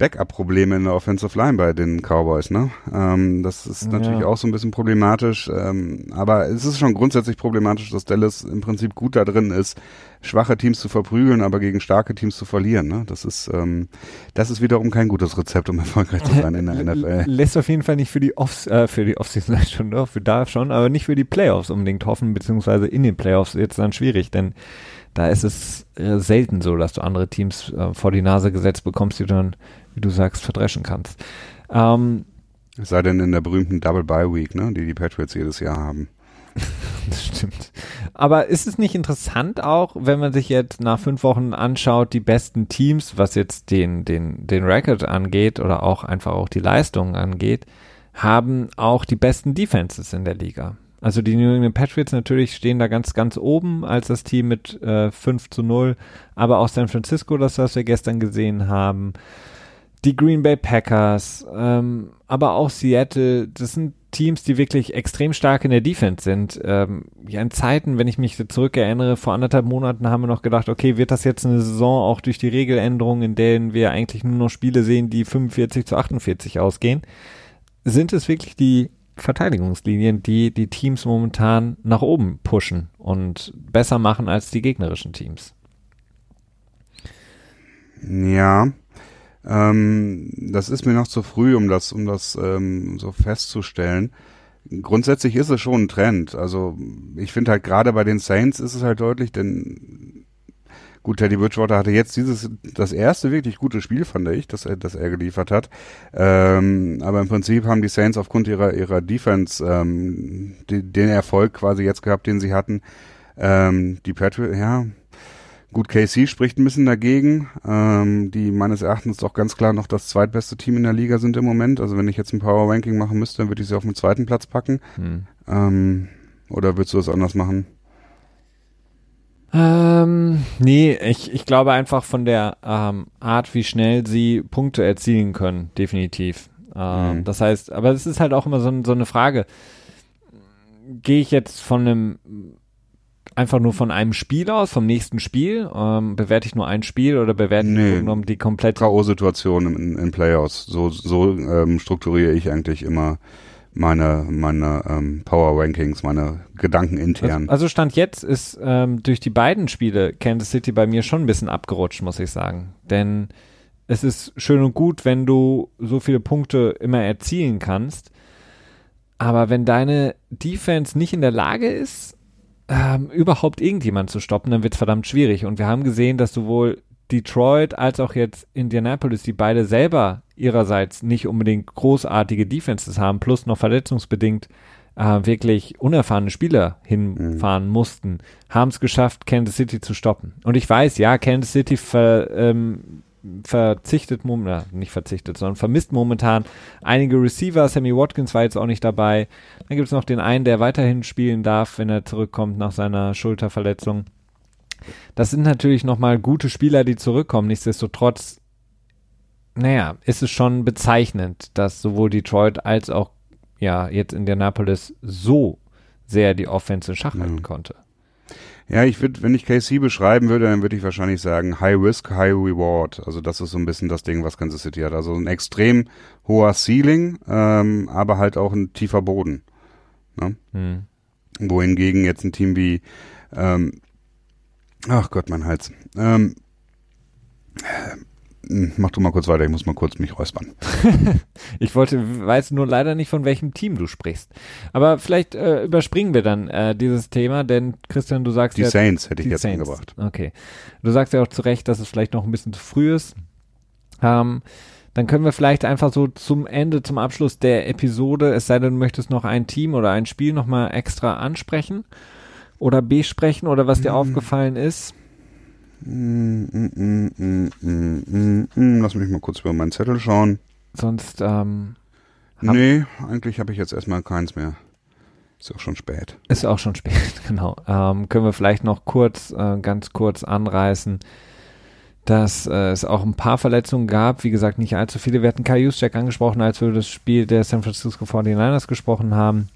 Speaker 2: Backup-Probleme in der Offensive Line bei den Cowboys, ne? Ähm, das ist natürlich ja. auch so ein bisschen problematisch, ähm, aber es ist schon grundsätzlich problematisch, dass Dallas im Prinzip gut da drin ist, schwache Teams zu verprügeln, aber gegen starke Teams zu verlieren, ne? Das ist, ähm, das ist wiederum kein gutes Rezept, um *laughs* erfolgreich zu sein in der NFL. *laughs*
Speaker 1: Lässt auf jeden Fall nicht für die Offs, äh, für die Offseason *laughs* schon, doch, für da schon, aber nicht für die Playoffs unbedingt hoffen, beziehungsweise in den Playoffs jetzt dann schwierig, denn da ist es äh, selten so, dass du andere Teams äh, vor die Nase gesetzt bekommst, die du dann wie du sagst, verdreschen kannst. Ähm,
Speaker 2: es sei denn in der berühmten Double Bye Week, ne, die die Patriots jedes Jahr haben. *laughs*
Speaker 1: das stimmt. Aber ist es nicht interessant auch, wenn man sich jetzt nach fünf Wochen anschaut, die besten Teams, was jetzt den, den, den Record angeht oder auch einfach auch die Leistungen angeht, haben auch die besten Defenses in der Liga. Also die New England Patriots natürlich stehen da ganz, ganz oben als das Team mit äh, 5 zu 0, aber auch San Francisco, das was wir gestern gesehen haben, die Green Bay Packers, ähm, aber auch Seattle, das sind Teams, die wirklich extrem stark in der Defense sind. Ähm, ja, in Zeiten, wenn ich mich zurückerinnere, vor anderthalb Monaten haben wir noch gedacht, okay, wird das jetzt eine Saison auch durch die Regeländerungen, in denen wir eigentlich nur noch Spiele sehen, die 45 zu 48 ausgehen? Sind es wirklich die Verteidigungslinien, die die Teams momentan nach oben pushen und besser machen als die gegnerischen Teams?
Speaker 2: Ja, ähm, das ist mir noch zu früh, um das, um das ähm, so festzustellen. Grundsätzlich ist es schon ein Trend. Also ich finde halt gerade bei den Saints ist es halt deutlich, denn gut, Teddy Bridgewater hatte jetzt dieses das erste wirklich gute Spiel, fand ich, das er, das er geliefert hat. Ähm, aber im Prinzip haben die Saints aufgrund ihrer ihrer Defense ähm, die, den Erfolg quasi jetzt gehabt, den sie hatten. Ähm, die Patriots, ja, Gut, KC spricht ein bisschen dagegen, ähm, die meines Erachtens doch ganz klar noch das zweitbeste Team in der Liga sind im Moment. Also wenn ich jetzt ein Power Ranking machen müsste, dann würde ich sie auf den zweiten Platz packen. Hm. Ähm, oder würdest du das anders machen?
Speaker 1: Ähm, nee, ich, ich glaube einfach von der ähm, Art, wie schnell sie Punkte erzielen können, definitiv. Ähm, mhm. Das heißt, aber es ist halt auch immer so, so eine Frage. Gehe ich jetzt von einem einfach nur von einem Spiel aus, vom nächsten Spiel? Ähm, bewerte ich nur ein Spiel oder bewerte nee, ich die komplette
Speaker 2: K.O.-Situation in, in Playoffs. So, so ähm, strukturiere ich eigentlich immer meine, meine ähm, Power Rankings, meine Gedanken intern.
Speaker 1: Also, also Stand jetzt ist ähm, durch die beiden Spiele Kansas City bei mir schon ein bisschen abgerutscht, muss ich sagen. Denn es ist schön und gut, wenn du so viele Punkte immer erzielen kannst. Aber wenn deine Defense nicht in der Lage ist, ähm, überhaupt irgendjemand zu stoppen, dann wird es verdammt schwierig. Und wir haben gesehen, dass sowohl Detroit als auch jetzt Indianapolis, die beide selber ihrerseits nicht unbedingt großartige Defenses haben, plus noch verletzungsbedingt äh, wirklich unerfahrene Spieler hinfahren mhm. mussten, haben es geschafft, Kansas City zu stoppen. Und ich weiß, ja, Kansas City ver, ähm, verzichtet, na, nicht verzichtet, sondern vermisst momentan einige Receiver. Sammy Watkins war jetzt auch nicht dabei. Dann gibt es noch den einen, der weiterhin spielen darf, wenn er zurückkommt nach seiner Schulterverletzung. Das sind natürlich nochmal gute Spieler, die zurückkommen. Nichtsdestotrotz, naja, ist es schon bezeichnend, dass sowohl Detroit als auch ja jetzt Indianapolis so sehr die Offense in Schach halten mhm. konnte.
Speaker 2: Ja, ich würde, wenn ich KC beschreiben würde, dann würde ich wahrscheinlich sagen High Risk, High Reward. Also das ist so ein bisschen das Ding, was Kansas City hat. Also ein extrem hoher Ceiling, ähm, aber halt auch ein tiefer Boden. Ne? Hm. Wohingegen jetzt ein Team wie, ähm, ach Gott, mein Hals. Ähm, hm, mach du mal kurz weiter, ich muss mal kurz mich räuspern. *laughs*
Speaker 1: ich wollte, weiß nur leider nicht, von welchem Team du sprichst. Aber vielleicht äh, überspringen wir dann äh, dieses Thema, denn Christian, du sagst
Speaker 2: die
Speaker 1: ja.
Speaker 2: Die Saints hätte ich jetzt Saints. angebracht.
Speaker 1: Okay. Du sagst ja auch zu Recht, dass es vielleicht noch ein bisschen zu früh ist. Ähm, dann können wir vielleicht einfach so zum Ende, zum Abschluss der Episode, es sei denn, du möchtest noch ein Team oder ein Spiel nochmal extra ansprechen oder besprechen oder was dir mhm. aufgefallen ist.
Speaker 2: Lass mich mal kurz über meinen Zettel schauen.
Speaker 1: Sonst, ähm.
Speaker 2: Nee, eigentlich habe ich jetzt erstmal keins mehr. Ist auch schon spät.
Speaker 1: Ist auch schon spät, *laughs* genau. Ähm, können wir vielleicht noch kurz, äh, ganz kurz anreißen, dass äh, es auch ein paar Verletzungen gab. Wie gesagt, nicht allzu viele. Wir hatten Kai Juszczyk angesprochen, als wir über das Spiel der San Francisco 49ers gesprochen haben.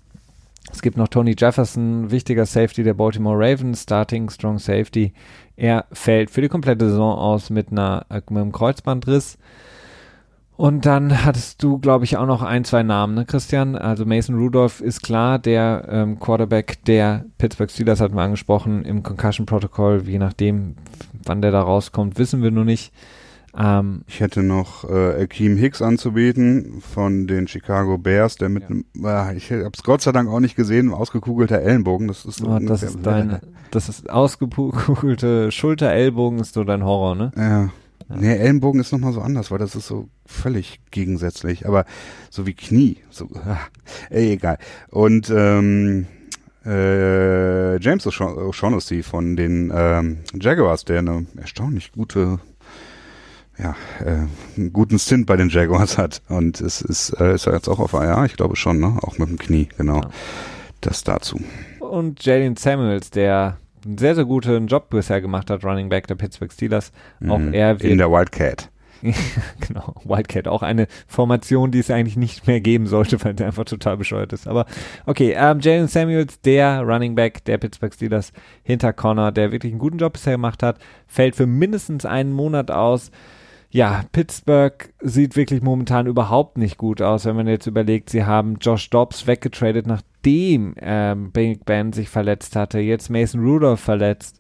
Speaker 1: Es gibt noch Tony Jefferson, wichtiger Safety der Baltimore Ravens, Starting Strong Safety. Er fällt für die komplette Saison aus mit, einer, äh, mit einem Kreuzbandriss. Und dann hattest du, glaube ich, auch noch ein, zwei Namen, ne, Christian? Also Mason Rudolph ist klar, der ähm, Quarterback der Pittsburgh Steelers hatten wir angesprochen im Concussion Protocol. Je nachdem, wann der da rauskommt, wissen wir nur nicht.
Speaker 2: Ähm, ich hätte noch äh, Akeem Hicks anzubieten von den Chicago Bears, der mit ja. äh, ich habe es Gott sei Dank auch nicht gesehen, ausgekugelter Ellenbogen. Das ist, so
Speaker 1: oh, das ist dein, das ist ausgekugelte Schulter-Ellbogen ist so dein Horror, ne?
Speaker 2: Ja. ja. Nee, Ellenbogen ist nochmal so anders, weil das ist so völlig gegensätzlich, aber so wie Knie, so, ey, egal. Und ähm, äh, James O'Shaughnessy von den ähm, Jaguars, der eine erstaunlich gute ja, äh, einen guten Stint bei den Jaguars hat. Und es ist, äh, ist er jetzt auch auf AR, ich glaube schon, ne? Auch mit dem Knie, genau. Ja. Das dazu.
Speaker 1: Und Jalen Samuels, der einen sehr, sehr guten Job bisher gemacht hat, Running Back der Pittsburgh Steelers. Auch
Speaker 2: Mhm.
Speaker 1: er wird
Speaker 2: In der Wildcat. *laughs*
Speaker 1: genau, Wildcat, auch eine Formation, die es eigentlich nicht mehr geben sollte, weil sie einfach total bescheuert ist. Aber okay, ähm, Jalen Samuels, der Running Back der Pittsburgh Steelers hinter Connor, der wirklich einen guten Job bisher gemacht hat, fällt für mindestens einen Monat aus. Ja, Pittsburgh sieht wirklich momentan überhaupt nicht gut aus, wenn man jetzt überlegt, sie haben Josh Dobbs weggetradet, nachdem ähm, Big Ben sich verletzt hatte, jetzt Mason Rudolph verletzt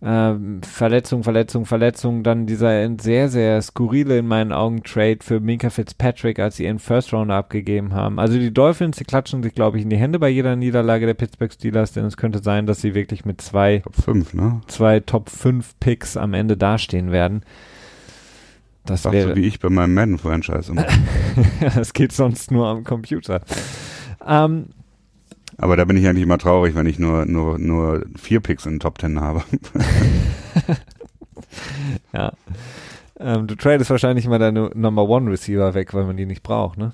Speaker 1: ähm, Verletzung, Verletzung, Verletzung, dann dieser sehr, sehr skurrile in meinen Augen Trade für Minka Fitzpatrick, als sie ihren First Rounder abgegeben haben. Also die Dolphins, die klatschen sich, glaube ich, in die Hände bei jeder Niederlage der Pittsburgh Steelers, denn es könnte sein, dass sie wirklich mit zwei,
Speaker 2: Top 5, ne?
Speaker 1: zwei Top 5 Picks am Ende dastehen werden. Das
Speaker 2: du
Speaker 1: wäre,
Speaker 2: wie ich bei meinem Madden-Franchise immer. *laughs*
Speaker 1: das geht sonst nur am Computer. Ähm,
Speaker 2: Aber da bin ich eigentlich immer traurig, wenn ich nur, nur, nur vier Picks in den Top 10 habe. *laughs*
Speaker 1: ja. Ähm, du tradest wahrscheinlich mal deine Number One Receiver weg, weil man die nicht braucht, ne?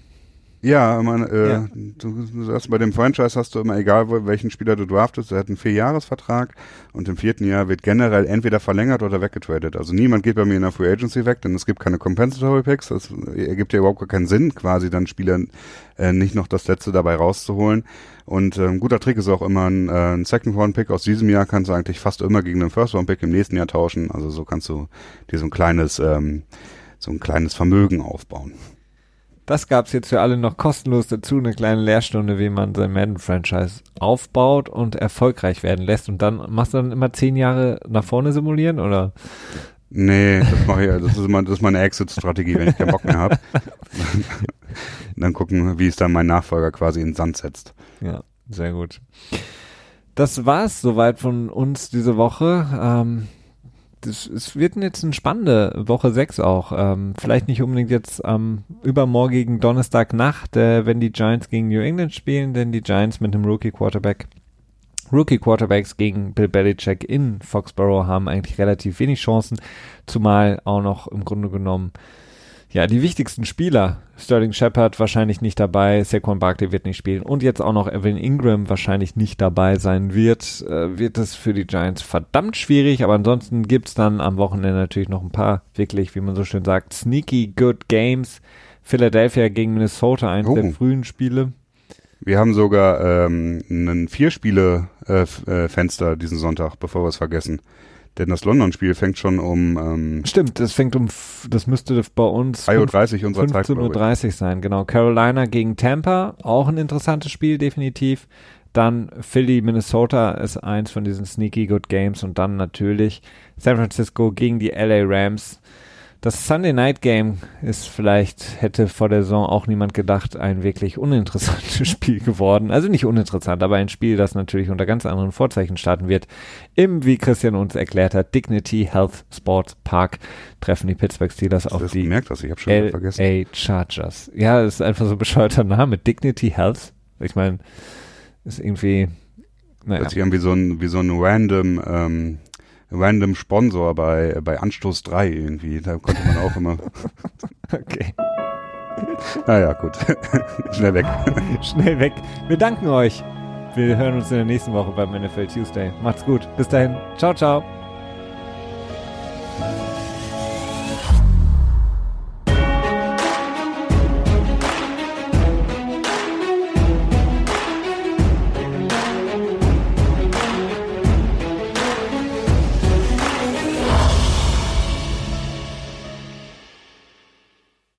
Speaker 2: Ja, man, äh,
Speaker 1: Ja.
Speaker 2: Du, du sagst, bei dem Franchise hast du immer, egal wo, welchen Spieler du draftest, der hat einen Vierjahresvertrag und im vierten Jahr wird generell entweder verlängert oder weggetradet. Also niemand geht bei mir in der Free Agency weg, denn es gibt keine Compensatory Picks. Das ergibt ja überhaupt gar keinen Sinn, quasi dann Spielern äh, nicht noch das letzte dabei rauszuholen. Und äh, ein guter Trick ist auch immer ein, äh, ein Second Round Pick aus diesem Jahr kannst du eigentlich fast immer gegen einen First Round Pick im nächsten Jahr tauschen. Also so kannst du dir so ein kleines, ähm, so ein kleines Vermögen aufbauen.
Speaker 1: Das gab's jetzt für alle noch kostenlos dazu, eine kleine Lehrstunde, wie man sein Madden-Franchise aufbaut und erfolgreich werden lässt. Und dann machst du dann immer zehn Jahre nach vorne simulieren, oder?
Speaker 2: Nee, das mache ich, das ist immer, das ist meine Exit-Strategie, wenn ich keinen Bock mehr habe. *laughs* dann gucken, wie es dann mein Nachfolger quasi in den Sand setzt.
Speaker 1: Ja, sehr gut. Das war's soweit von uns diese Woche. Ähm, es wird jetzt eine spannende Woche 6 auch. Ähm, vielleicht nicht unbedingt jetzt am übermorgigen Donnerstagnacht, äh, wenn die Giants gegen New England spielen, denn die Giants mit einem Rookie Quarterback Rookie Quarterbacks gegen Bill Belichick in Foxborough haben eigentlich relativ wenig Chancen, zumal auch noch im Grunde genommen ja, die wichtigsten Spieler, Sterling Shepard wahrscheinlich nicht dabei, Saquon Barkley wird nicht spielen und jetzt auch noch Evan Ingram wahrscheinlich nicht dabei sein wird, äh, wird es für die Giants verdammt schwierig, aber ansonsten gibt's dann am Wochenende natürlich noch ein paar wirklich, wie man so schön sagt, sneaky good games. Philadelphia gegen Minnesota, eins
Speaker 2: Oh.
Speaker 1: der frühen Spiele.
Speaker 2: Wir haben sogar ähm, ein Vier-Spiele-Fenster diesen Sonntag, bevor wir es vergessen. Denn das London-Spiel fängt schon um ähm,
Speaker 1: Stimmt, das fängt um, das müsste bei uns
Speaker 2: 3.30 Uhr unserer Zeit, glaube ich.
Speaker 1: 15.30 Uhr sein, genau. Carolina gegen Tampa, auch ein interessantes Spiel, definitiv. Dann Philly, Minnesota ist eins von diesen sneaky good games und dann natürlich San Francisco gegen die LA Rams. Das Sunday Night Game ist vielleicht, hätte vor der Saison auch niemand gedacht, ein wirklich uninteressantes *laughs* Spiel geworden. Also nicht uninteressant, aber ein Spiel, das natürlich unter ganz anderen Vorzeichen starten wird. Im, wie Christian uns erklärt hat, Dignity Health Sports Park treffen die Pittsburgh Steelers
Speaker 2: du
Speaker 1: auf
Speaker 2: das
Speaker 1: die
Speaker 2: gemerkt, dass ich habe schon wieder vergessen.
Speaker 1: LA Chargers. Ja, das ist einfach so ein bescheuerter Name. Dignity Health. Ich meine, ist irgendwie, naja.
Speaker 2: Hört sich an wie so ein, wie so ein random, ähm, random Sponsor bei, bei Anstoß 3 irgendwie. Da konnte man auch immer. *laughs*
Speaker 1: okay.
Speaker 2: Ah naja, gut. *laughs* Schnell weg. *laughs*
Speaker 1: Schnell weg. Wir danken euch. Wir hören uns in der nächsten Woche beim NFL Tuesday. Macht's gut. Bis dahin. Ciao, ciao.